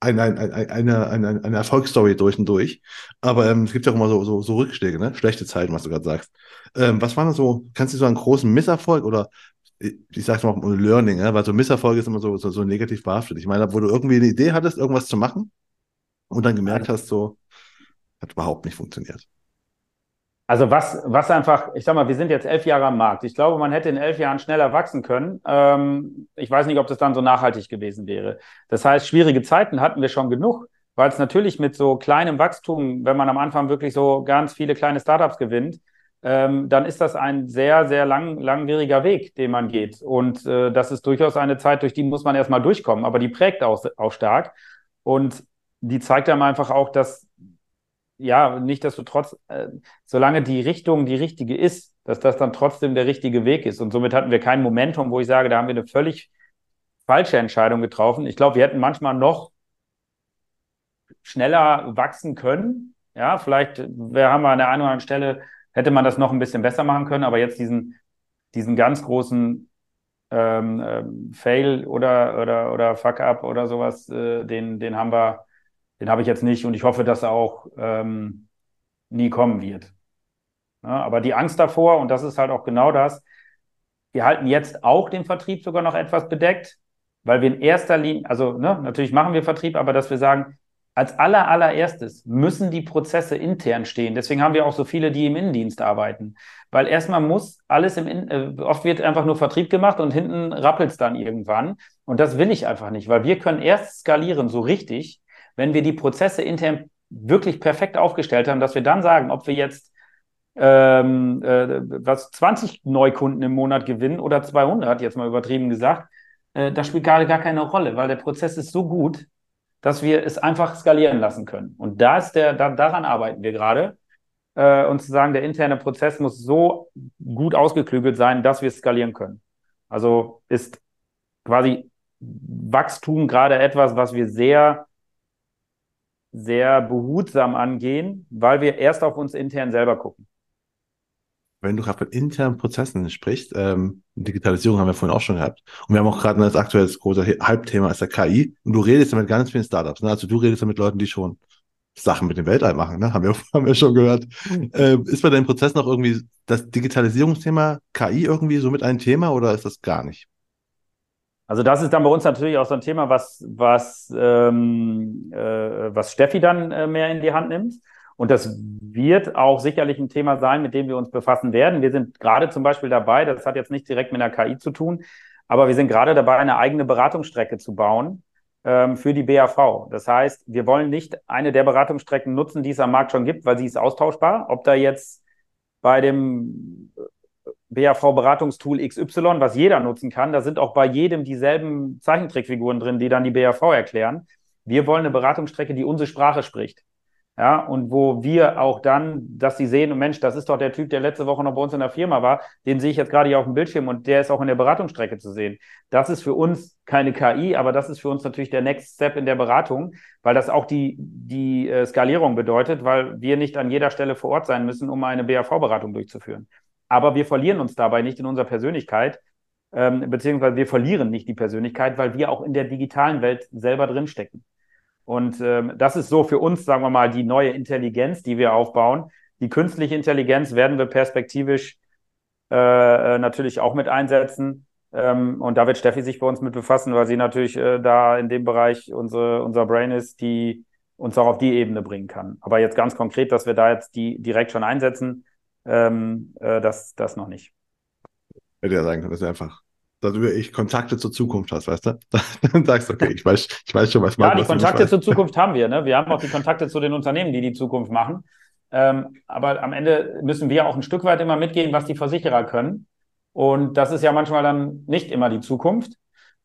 eine, eine, eine, eine, eine Erfolgsstory durch und durch. Aber ähm, es gibt ja auch immer so, so, so Rückschläge, ne? Schlechte Zeiten, was du gerade sagst. Ähm, was waren da so, kannst du so einen großen Misserfolg oder ich sag's mal Learning, ja? weil so Misserfolg ist immer so, so, so negativ behaftet. Ich meine, wo du irgendwie eine Idee hattest, irgendwas zu machen und dann gemerkt hast, so, hat überhaupt nicht funktioniert.
Also was, was einfach, ich sag mal, wir sind jetzt elf Jahre am Markt. Ich glaube, man hätte in elf Jahren schneller wachsen können. Ähm, ich weiß nicht, ob das dann so nachhaltig gewesen wäre. Das heißt, schwierige Zeiten hatten wir schon genug, weil es natürlich mit so kleinem Wachstum, wenn man am Anfang wirklich so ganz viele kleine Startups gewinnt, ähm, dann ist das ein sehr, sehr lang, langwieriger Weg, den man geht. Und äh, das ist durchaus eine Zeit, durch die muss man erstmal durchkommen, aber die prägt auch, auch stark. Und die zeigt einem einfach auch, dass ja, nicht, dass du trotz, äh, solange die Richtung die richtige ist, dass das dann trotzdem der richtige Weg ist. Und somit hatten wir kein Momentum, wo ich sage, da haben wir eine völlig falsche Entscheidung getroffen. Ich glaube, wir hätten manchmal noch schneller wachsen können. Ja, vielleicht wir haben wir an der einen oder anderen Stelle, hätte man das noch ein bisschen besser machen können, aber jetzt diesen, diesen ganz großen ähm, ähm, Fail oder, oder, oder Fuck-up oder sowas, äh, den, den haben wir, den habe ich jetzt nicht und ich hoffe, dass er auch ähm, nie kommen wird. Ja, aber die Angst davor, und das ist halt auch genau das, wir halten jetzt auch den Vertrieb sogar noch etwas bedeckt, weil wir in erster Linie, also ne, natürlich machen wir Vertrieb, aber dass wir sagen, als aller, allererstes müssen die Prozesse intern stehen. Deswegen haben wir auch so viele, die im Innendienst arbeiten. Weil erstmal muss alles im, In äh, oft wird einfach nur Vertrieb gemacht und hinten rappelt es dann irgendwann. Und das will ich einfach nicht, weil wir können erst skalieren so richtig, wenn wir die Prozesse intern wirklich perfekt aufgestellt haben, dass wir dann sagen, ob wir jetzt ähm, äh, was 20 Neukunden im Monat gewinnen oder 200, jetzt mal übertrieben gesagt, äh, das spielt gerade gar keine Rolle, weil der Prozess ist so gut, dass wir es einfach skalieren lassen können. Und da ist der, da, daran arbeiten wir gerade. Äh, und zu sagen, der interne Prozess muss so gut ausgeklügelt sein, dass wir es skalieren können. Also ist quasi Wachstum gerade etwas, was wir sehr sehr behutsam angehen, weil wir erst auf uns intern selber gucken.
Wenn du gerade von internen Prozessen sprichst, ähm, Digitalisierung haben wir vorhin auch schon gehabt. Und wir haben auch gerade das aktuelle große Halbthema ist der KI. Und du redest ja mit ganz vielen Startups. Ne? Also du redest ja mit Leuten, die schon Sachen mit dem Weltall machen, ne? haben, wir, haben wir schon gehört. Äh, ist bei deinem Prozess noch irgendwie das Digitalisierungsthema KI irgendwie so mit ein Thema oder ist das gar nicht?
Also das ist dann bei uns natürlich auch so ein Thema, was, was, ähm, äh, was Steffi dann äh, mehr in die Hand nimmt. Und das wird auch sicherlich ein Thema sein, mit dem wir uns befassen werden. Wir sind gerade zum Beispiel dabei, das hat jetzt nicht direkt mit einer KI zu tun, aber wir sind gerade dabei, eine eigene Beratungsstrecke zu bauen ähm, für die BAV. Das heißt, wir wollen nicht eine der Beratungsstrecken nutzen, die es am Markt schon gibt, weil sie ist austauschbar. Ob da jetzt bei dem BAV-Beratungstool XY, was jeder nutzen kann. Da sind auch bei jedem dieselben Zeichentrickfiguren drin, die dann die BAV erklären. Wir wollen eine Beratungsstrecke, die unsere Sprache spricht. Ja, und wo wir auch dann, dass sie sehen, Mensch, das ist doch der Typ, der letzte Woche noch bei uns in der Firma war, den sehe ich jetzt gerade hier auf dem Bildschirm und der ist auch in der Beratungsstrecke zu sehen. Das ist für uns keine KI, aber das ist für uns natürlich der Next Step in der Beratung, weil das auch die, die äh, Skalierung bedeutet, weil wir nicht an jeder Stelle vor Ort sein müssen, um eine BAV-Beratung durchzuführen aber wir verlieren uns dabei nicht in unserer Persönlichkeit, ähm, beziehungsweise wir verlieren nicht die Persönlichkeit, weil wir auch in der digitalen Welt selber drinstecken. Und ähm, das ist so für uns, sagen wir mal, die neue Intelligenz, die wir aufbauen. Die künstliche Intelligenz werden wir perspektivisch äh, äh natürlich auch mit einsetzen. Ähm, und da wird Steffi sich bei uns mit befassen, weil sie natürlich äh, da in dem Bereich unsere, unser Brain ist, die uns auch auf die Ebene bringen kann. Aber jetzt ganz konkret, dass wir da jetzt die direkt schon einsetzen, ähm, äh, das, das noch nicht.
Hätte ja sagen können, das ist einfach, dass du ich Kontakte zur Zukunft hast, weißt du? Dann sagst du, okay, ich weiß, ich weiß schon, was
man. Ja, die Kontakte zur Zukunft haben wir. Ne? Wir haben auch die Kontakte zu den Unternehmen, die die Zukunft machen. Ähm, aber am Ende müssen wir auch ein Stück weit immer mitgehen, was die Versicherer können. Und das ist ja manchmal dann nicht immer die Zukunft.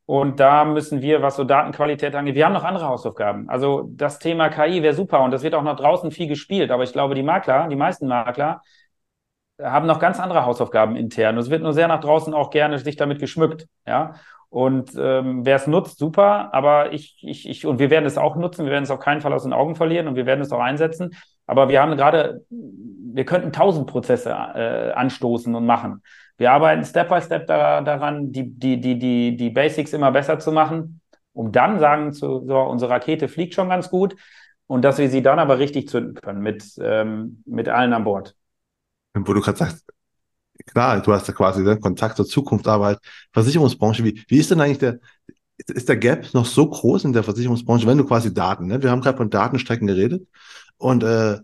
Und da müssen wir, was so Datenqualität angeht, wir haben noch andere Hausaufgaben. Also das Thema KI wäre super und das wird auch nach draußen viel gespielt. Aber ich glaube, die Makler, die meisten Makler, haben noch ganz andere Hausaufgaben intern. Es wird nur sehr nach draußen auch gerne sich damit geschmückt. Ja. Und ähm, wer es nutzt, super, aber ich, ich, ich, und wir werden es auch nutzen, wir werden es auf keinen Fall aus den Augen verlieren und wir werden es auch einsetzen. Aber wir haben gerade, wir könnten tausend Prozesse äh, anstoßen und machen. Wir arbeiten Step by Step da, daran, die, die, die, die, die Basics immer besser zu machen. um dann sagen zu, so, unsere Rakete fliegt schon ganz gut und dass wir sie dann aber richtig zünden können mit, ähm, mit allen an Bord.
Wo du gerade sagst, klar, du hast ja quasi den Kontakt zur Zukunftsarbeit, Versicherungsbranche, wie, wie ist denn eigentlich der, ist der Gap noch so groß in der Versicherungsbranche, wenn du quasi Daten, ne? Wir haben gerade von Datenstrecken geredet und äh,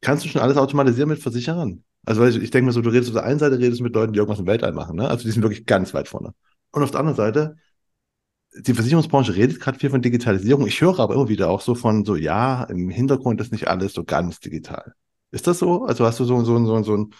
kannst du schon alles automatisieren mit Versicherern? Also ich, ich denke mir so, du redest auf der einen Seite redest mit Leuten, die irgendwas im Weltall machen, ne? Also die sind wirklich ganz weit vorne. Und auf der anderen Seite, die Versicherungsbranche redet gerade viel von Digitalisierung. Ich höre aber immer wieder auch so von so, ja, im Hintergrund ist nicht alles so ganz digital. Ist das so? Also hast du so, so, so, so ein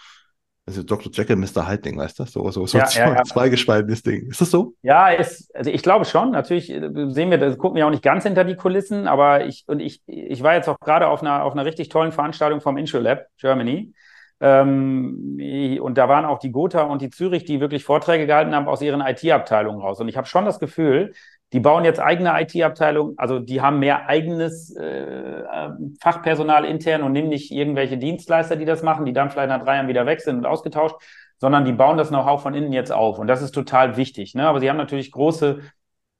also Dr. Jekyll, Mr. Hyde Ding, weißt du? So, so, so
ja, ja, ja.
zweigespaltenes Ding. Ist das so?
Ja, ist, also ich glaube schon. Natürlich äh, sehen wir, das gucken wir auch nicht ganz hinter die Kulissen, aber ich, und ich, ich war jetzt auch gerade auf einer, auf einer richtig tollen Veranstaltung vom InsurLab Germany. Ähm, und da waren auch die Gotha und die Zürich, die wirklich Vorträge gehalten haben aus ihren IT-Abteilungen raus. Und ich habe schon das Gefühl, die bauen jetzt eigene IT-Abteilungen, also die haben mehr eigenes äh, äh, Fachpersonal intern und nehmen nicht irgendwelche Dienstleister, die das machen, die dann vielleicht nach drei Jahren wieder weg sind und ausgetauscht, sondern die bauen das Know-how von innen jetzt auf. Und das ist total wichtig. Ne? Aber sie haben natürlich große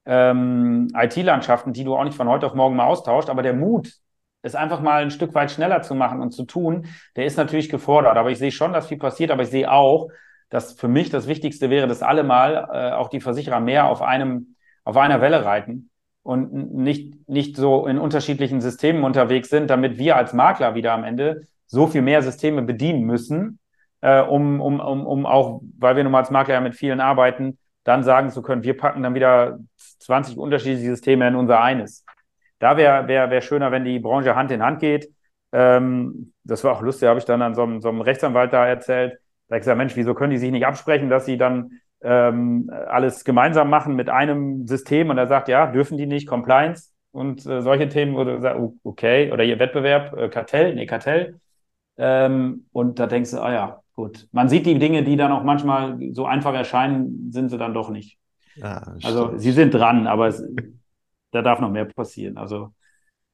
ähm, IT-Landschaften, die du auch nicht von heute auf morgen mal austauscht, aber der Mut, es einfach mal ein Stück weit schneller zu machen und zu tun, der ist natürlich gefordert. Aber ich sehe schon, dass viel passiert, aber ich sehe auch, dass für mich das Wichtigste wäre, dass alle mal, äh, auch die Versicherer, mehr auf einem auf einer Welle reiten und nicht, nicht so in unterschiedlichen Systemen unterwegs sind, damit wir als Makler wieder am Ende so viel mehr Systeme bedienen müssen, äh, um, um, um, um auch, weil wir nun mal als Makler ja mit vielen arbeiten, dann sagen zu können, wir packen dann wieder 20 unterschiedliche Systeme in unser eines. Da wäre wär, wär schöner, wenn die Branche Hand in Hand geht. Ähm, das war auch lustig, habe ich dann an so einem, so einem Rechtsanwalt da erzählt. Da habe ich gesagt, Mensch, wieso können die sich nicht absprechen, dass sie dann ähm, alles gemeinsam machen mit einem System und er sagt, ja, dürfen die nicht, Compliance und äh, solche Themen, oder sagt, okay, oder ihr Wettbewerb, äh, Kartell, nee, Kartell. Ähm, und da denkst du, ah ja, gut. Man sieht die Dinge, die dann auch manchmal so einfach erscheinen, sind sie dann doch nicht. Ja, also sie sind dran, aber es, da darf noch mehr passieren. Also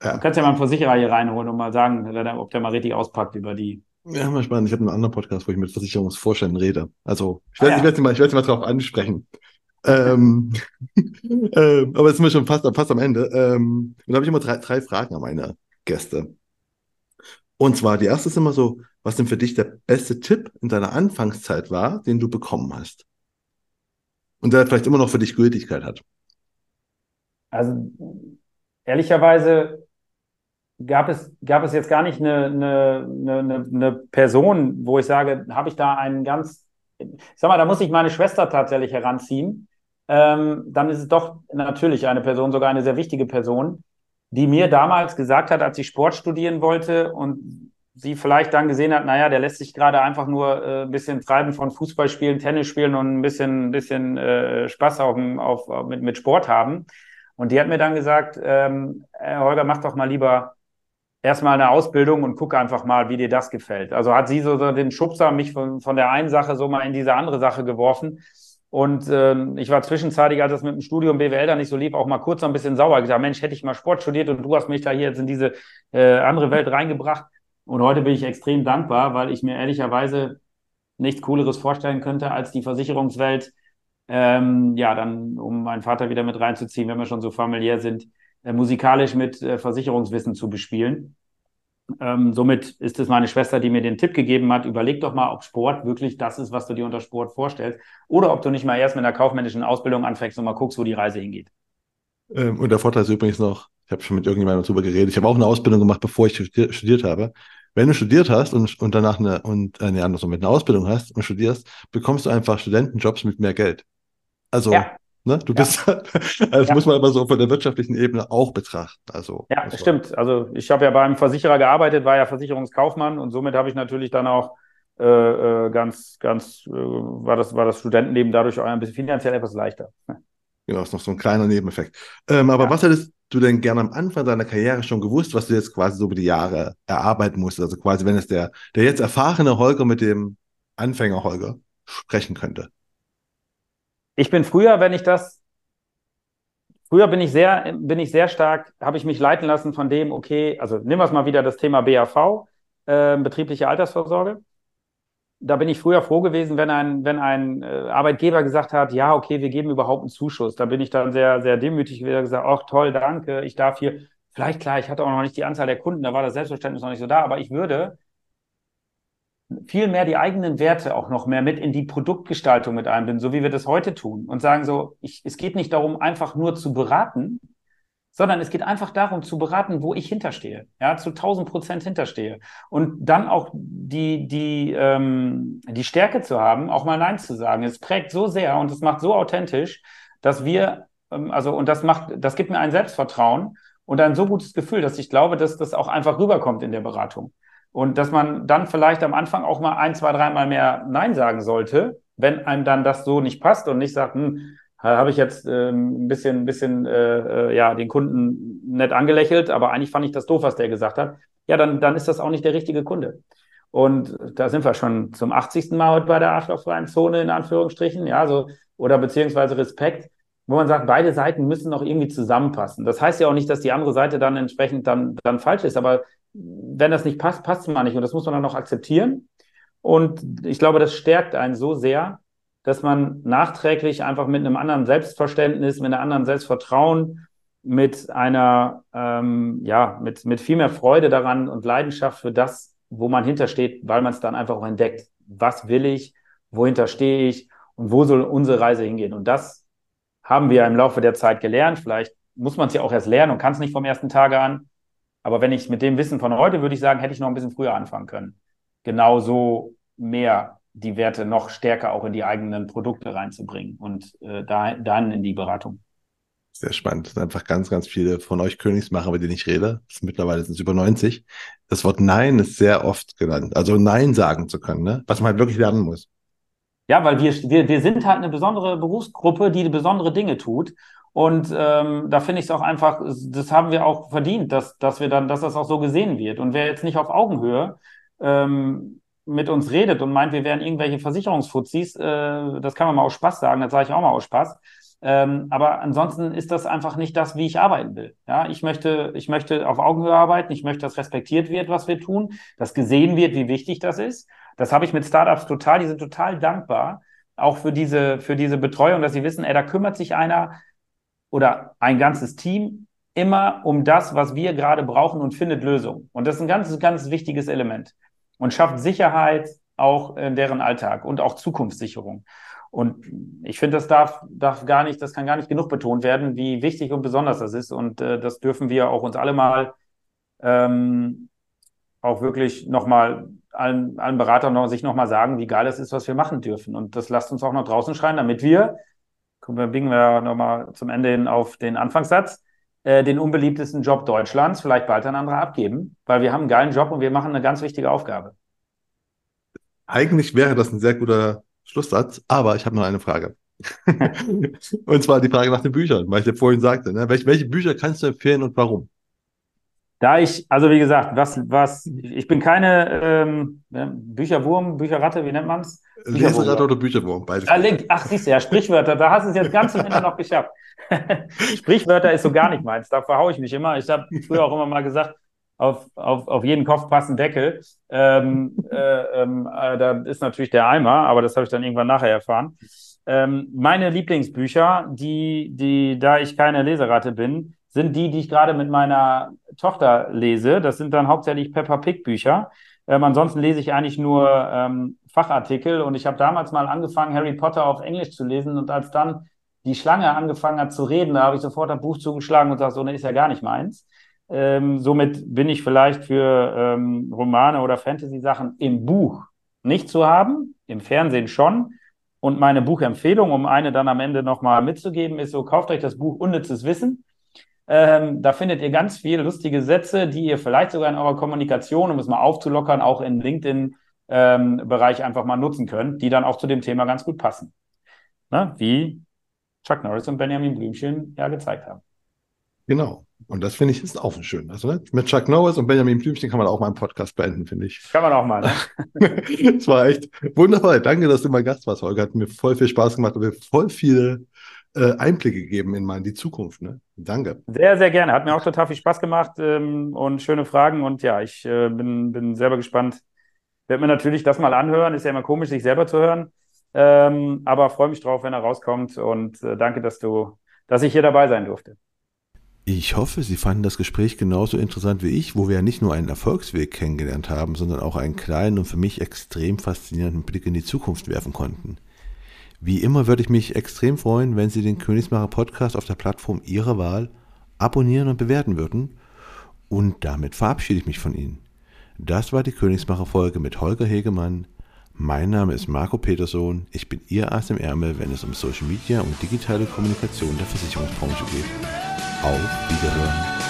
ja. du kannst ja mal einen Versicherer hier reinholen und mal sagen, ob der mal richtig auspackt über die
ja, mal spannend. Ich habe einen anderen Podcast, wo ich mit Versicherungsvorständen rede. Also, ich werde, ah, ja. ich mal, ich werde mal drauf ansprechen. ähm, äh, aber jetzt sind wir schon fast, fast am Ende. Ähm, dann habe ich immer drei, drei Fragen an meine Gäste. Und zwar, die erste ist immer so, was denn für dich der beste Tipp in deiner Anfangszeit war, den du bekommen hast? Und der vielleicht immer noch für dich Gültigkeit hat.
Also, ehrlicherweise gab es, gab es jetzt gar nicht eine, eine, eine, eine Person, wo ich sage, habe ich da einen ganz, ich sag mal, da muss ich meine Schwester tatsächlich heranziehen. Ähm, dann ist es doch natürlich eine Person, sogar eine sehr wichtige Person, die mir damals gesagt hat, als ich Sport studieren wollte und sie vielleicht dann gesehen hat, naja, der lässt sich gerade einfach nur äh, ein bisschen treiben von Fußball spielen, Tennis spielen und ein bisschen, bisschen äh, Spaß auf, auf, mit, mit Sport haben. Und die hat mir dann gesagt, ähm, Holger, mach doch mal lieber erstmal eine Ausbildung und gucke einfach mal, wie dir das gefällt. Also hat sie so, den Schubser mich von, von der einen Sache so mal in diese andere Sache geworfen. Und äh, ich war zwischenzeitlich, als das mit dem Studium BWL dann nicht so lief, auch mal kurz so ein bisschen sauer gesagt, Mensch, hätte ich mal Sport studiert und du hast mich da hier jetzt in diese äh, andere Welt reingebracht. Und heute bin ich extrem dankbar, weil ich mir ehrlicherweise nichts Cooleres vorstellen könnte, als die Versicherungswelt, ähm, ja, dann, um meinen Vater wieder mit reinzuziehen, wenn wir schon so familiär sind, musikalisch mit äh, Versicherungswissen zu bespielen. Ähm, somit ist es meine Schwester, die mir den Tipp gegeben hat, überleg doch mal, ob Sport wirklich das ist, was du dir unter Sport vorstellst, oder ob du nicht mal erst mit einer kaufmännischen Ausbildung anfängst und mal guckst, wo die Reise hingeht.
Ähm, und der Vorteil ist übrigens noch, ich habe schon mit irgendjemandem darüber geredet, ich habe auch eine Ausbildung gemacht, bevor ich studiert, studiert habe. Wenn du studiert hast und, und danach eine, und, äh, nee, andersrum, mit einer Ausbildung hast und studierst, bekommst du einfach Studentenjobs mit mehr Geld. Also, ja. Ne? Du bist, ja. das ja. muss man aber so von der wirtschaftlichen Ebene auch betrachten. Also,
ja, das stimmt. Also ich habe ja beim Versicherer gearbeitet, war ja Versicherungskaufmann und somit habe ich natürlich dann auch äh, äh, ganz, ganz, äh, war das, war das Studentenleben dadurch auch ein bisschen finanziell etwas leichter.
Genau, ist noch so ein kleiner Nebeneffekt. Ähm, aber ja. was hättest du denn gerne am Anfang deiner Karriere schon gewusst, was du jetzt quasi so über die Jahre erarbeiten musstest? Also quasi, wenn es der, der jetzt erfahrene Holger mit dem Anfänger Holger sprechen könnte.
Ich bin früher, wenn ich das, früher bin ich sehr, bin ich sehr stark, habe ich mich leiten lassen von dem, okay, also nehmen wir es mal wieder das Thema BAV, äh, betriebliche Altersvorsorge. da bin ich früher froh gewesen, wenn ein, wenn ein äh, Arbeitgeber gesagt hat, ja, okay, wir geben überhaupt einen Zuschuss. Da bin ich dann sehr, sehr demütig wieder gesagt, ach toll, danke, ich darf hier, vielleicht klar, ich hatte auch noch nicht die Anzahl der Kunden, da war das Selbstverständnis noch nicht so da, aber ich würde viel mehr die eigenen Werte auch noch mehr mit in die Produktgestaltung mit einbinden, so wie wir das heute tun und sagen so, ich, es geht nicht darum, einfach nur zu beraten, sondern es geht einfach darum zu beraten, wo ich hinterstehe, ja, zu 1000 Prozent hinterstehe und dann auch die, die, ähm, die Stärke zu haben, auch mal Nein zu sagen. Es prägt so sehr und es macht so authentisch, dass wir, ähm, also, und das macht, das gibt mir ein Selbstvertrauen und ein so gutes Gefühl, dass ich glaube, dass das auch einfach rüberkommt in der Beratung. Und dass man dann vielleicht am Anfang auch mal ein, zwei, dreimal mehr Nein sagen sollte, wenn einem dann das so nicht passt und nicht sagt, hm, habe ich jetzt ähm, ein bisschen, ein bisschen äh, äh, ja, den Kunden nett angelächelt, aber eigentlich fand ich das doof, was der gesagt hat. Ja, dann, dann ist das auch nicht der richtige Kunde. Und da sind wir schon zum 80. Mal heute bei der arschlochfreien Zone, in Anführungsstrichen, ja, so, oder beziehungsweise Respekt, wo man sagt, beide Seiten müssen noch irgendwie zusammenpassen. Das heißt ja auch nicht, dass die andere Seite dann entsprechend dann, dann falsch ist, aber wenn das nicht passt, passt es mal nicht. Und das muss man dann auch akzeptieren. Und ich glaube, das stärkt einen so sehr, dass man nachträglich einfach mit einem anderen Selbstverständnis, mit einem anderen Selbstvertrauen, mit einer, ähm, ja, mit, mit viel mehr Freude daran und Leidenschaft für das, wo man hintersteht, weil man es dann einfach auch entdeckt. Was will ich? Wohinter stehe ich? Und wo soll unsere Reise hingehen? Und das haben wir im Laufe der Zeit gelernt. Vielleicht muss man es ja auch erst lernen und kann es nicht vom ersten Tage an. Aber wenn ich mit dem Wissen von heute, würde ich sagen, hätte ich noch ein bisschen früher anfangen können. Genauso mehr die Werte noch stärker auch in die eigenen Produkte reinzubringen und äh, da, dann in die Beratung.
Sehr spannend. Das sind einfach ganz, ganz viele von euch Königsmacher, mit denen ich rede. Das mittlerweile sind es über 90. Das Wort Nein ist sehr oft genannt. Also Nein sagen zu können, ne? was man halt wirklich lernen muss.
Ja, weil wir, wir, wir sind halt eine besondere Berufsgruppe, die besondere Dinge tut. Und ähm, da finde ich es auch einfach, das haben wir auch verdient, dass, dass wir dann, dass das auch so gesehen wird. Und wer jetzt nicht auf Augenhöhe ähm, mit uns redet und meint, wir wären irgendwelche Versicherungsfuzis, äh, das kann man mal aus Spaß sagen, das sage ich auch mal aus Spaß. Ähm, aber ansonsten ist das einfach nicht das, wie ich arbeiten will. Ja, ich möchte, ich möchte auf Augenhöhe arbeiten. Ich möchte, dass respektiert wird, was wir tun, dass gesehen wird, wie wichtig das ist. Das habe ich mit Startups total. Die sind total dankbar, auch für diese, für diese Betreuung, dass sie wissen, ey, da kümmert sich einer oder ein ganzes Team immer um das, was wir gerade brauchen und findet Lösungen. Und das ist ein ganz, ganz wichtiges Element und schafft Sicherheit auch in deren Alltag und auch Zukunftssicherung. Und ich finde, das darf, darf gar nicht, das kann gar nicht genug betont werden, wie wichtig und besonders das ist. Und äh, das dürfen wir auch uns alle mal ähm, auch wirklich nochmal allen, allen Beratern noch, sich nochmal sagen, wie geil das ist, was wir machen dürfen. Und das lasst uns auch noch draußen schreien, damit wir, wir biegen wir nochmal zum Ende hin auf den Anfangssatz, äh, den unbeliebtesten Job Deutschlands vielleicht bald ein anderer abgeben, weil wir haben einen geilen Job und wir machen eine ganz wichtige Aufgabe.
Eigentlich wäre das ein sehr guter Schlusssatz, aber ich habe noch eine Frage. und zwar die Frage nach den Büchern, weil ich ja vorhin sagte, ne? welche, welche Bücher kannst du empfehlen und warum?
Da ich, also wie gesagt, was, was, ich bin keine ähm, ne, Bücherwurm, Bücherratte, wie nennt man es?
Leseratte oder Bücherwurm,
beides. Ach, siehst du, ja, Sprichwörter, da hast du es jetzt ganz am Ende noch geschafft. Sprichwörter ist so gar nicht meins, da verhaue ich mich immer. Ich habe früher auch immer mal gesagt, auf, auf, auf jeden Kopf passen Deckel. Ähm, äh, ähm, äh, da ist natürlich der Eimer, aber das habe ich dann irgendwann nachher erfahren. Ähm, meine Lieblingsbücher, die, die, da ich keine Leseratte bin, sind die, die ich gerade mit meiner Tochter lese. Das sind dann hauptsächlich Peppa Pig Bücher. Ähm, ansonsten lese ich eigentlich nur ähm, Fachartikel und ich habe damals mal angefangen, Harry Potter auf Englisch zu lesen und als dann die Schlange angefangen hat zu reden, da habe ich sofort ein Buch zugeschlagen und gesagt, so, ne, ist ja gar nicht meins. Ähm, somit bin ich vielleicht für ähm, Romane oder Fantasy-Sachen im Buch nicht zu haben, im Fernsehen schon. Und meine Buchempfehlung, um eine dann am Ende nochmal mitzugeben, ist so, kauft euch das Buch Unnützes Wissen. Ähm, da findet ihr ganz viele lustige Sätze, die ihr vielleicht sogar in eurer Kommunikation, um es mal aufzulockern, auch in LinkedIn-Bereich ähm, einfach mal nutzen könnt, die dann auch zu dem Thema ganz gut passen. Ne? Wie Chuck Norris und Benjamin Blümchen ja gezeigt haben.
Genau. Und das finde ich ist auch schön. Also ne? mit Chuck Norris und Benjamin Blümchen kann man auch mal einen Podcast beenden, finde ich.
Kann man auch mal.
Ne? Es war echt wunderbar. Danke, dass du mein Gast warst, Holger. Hat mir voll viel Spaß gemacht und mir voll viele äh, Einblicke gegeben in meine die Zukunft. Ne? Danke.
Sehr, sehr gerne. Hat mir auch total viel Spaß gemacht ähm, und schöne Fragen. Und ja, ich äh, bin, bin selber gespannt, werde mir natürlich das mal anhören. Ist ja immer komisch, sich selber zu hören. Ähm, aber freue mich drauf, wenn er rauskommt und äh, danke, dass du, dass ich hier dabei sein durfte.
Ich hoffe, Sie fanden das Gespräch genauso interessant wie ich, wo wir ja nicht nur einen Erfolgsweg kennengelernt haben, sondern auch einen kleinen und für mich extrem faszinierenden Blick in die Zukunft werfen konnten. Wie immer würde ich mich extrem freuen, wenn Sie den Königsmacher Podcast auf der Plattform Ihrer Wahl abonnieren und bewerten würden. Und damit verabschiede ich mich von Ihnen. Das war die Königsmacher Folge mit Holger Hegemann. Mein Name ist Marco Petersohn. Ich bin Ihr Ass im Ärmel, wenn es um Social Media und digitale Kommunikation der Versicherungsbranche geht. Auf Wiederhören.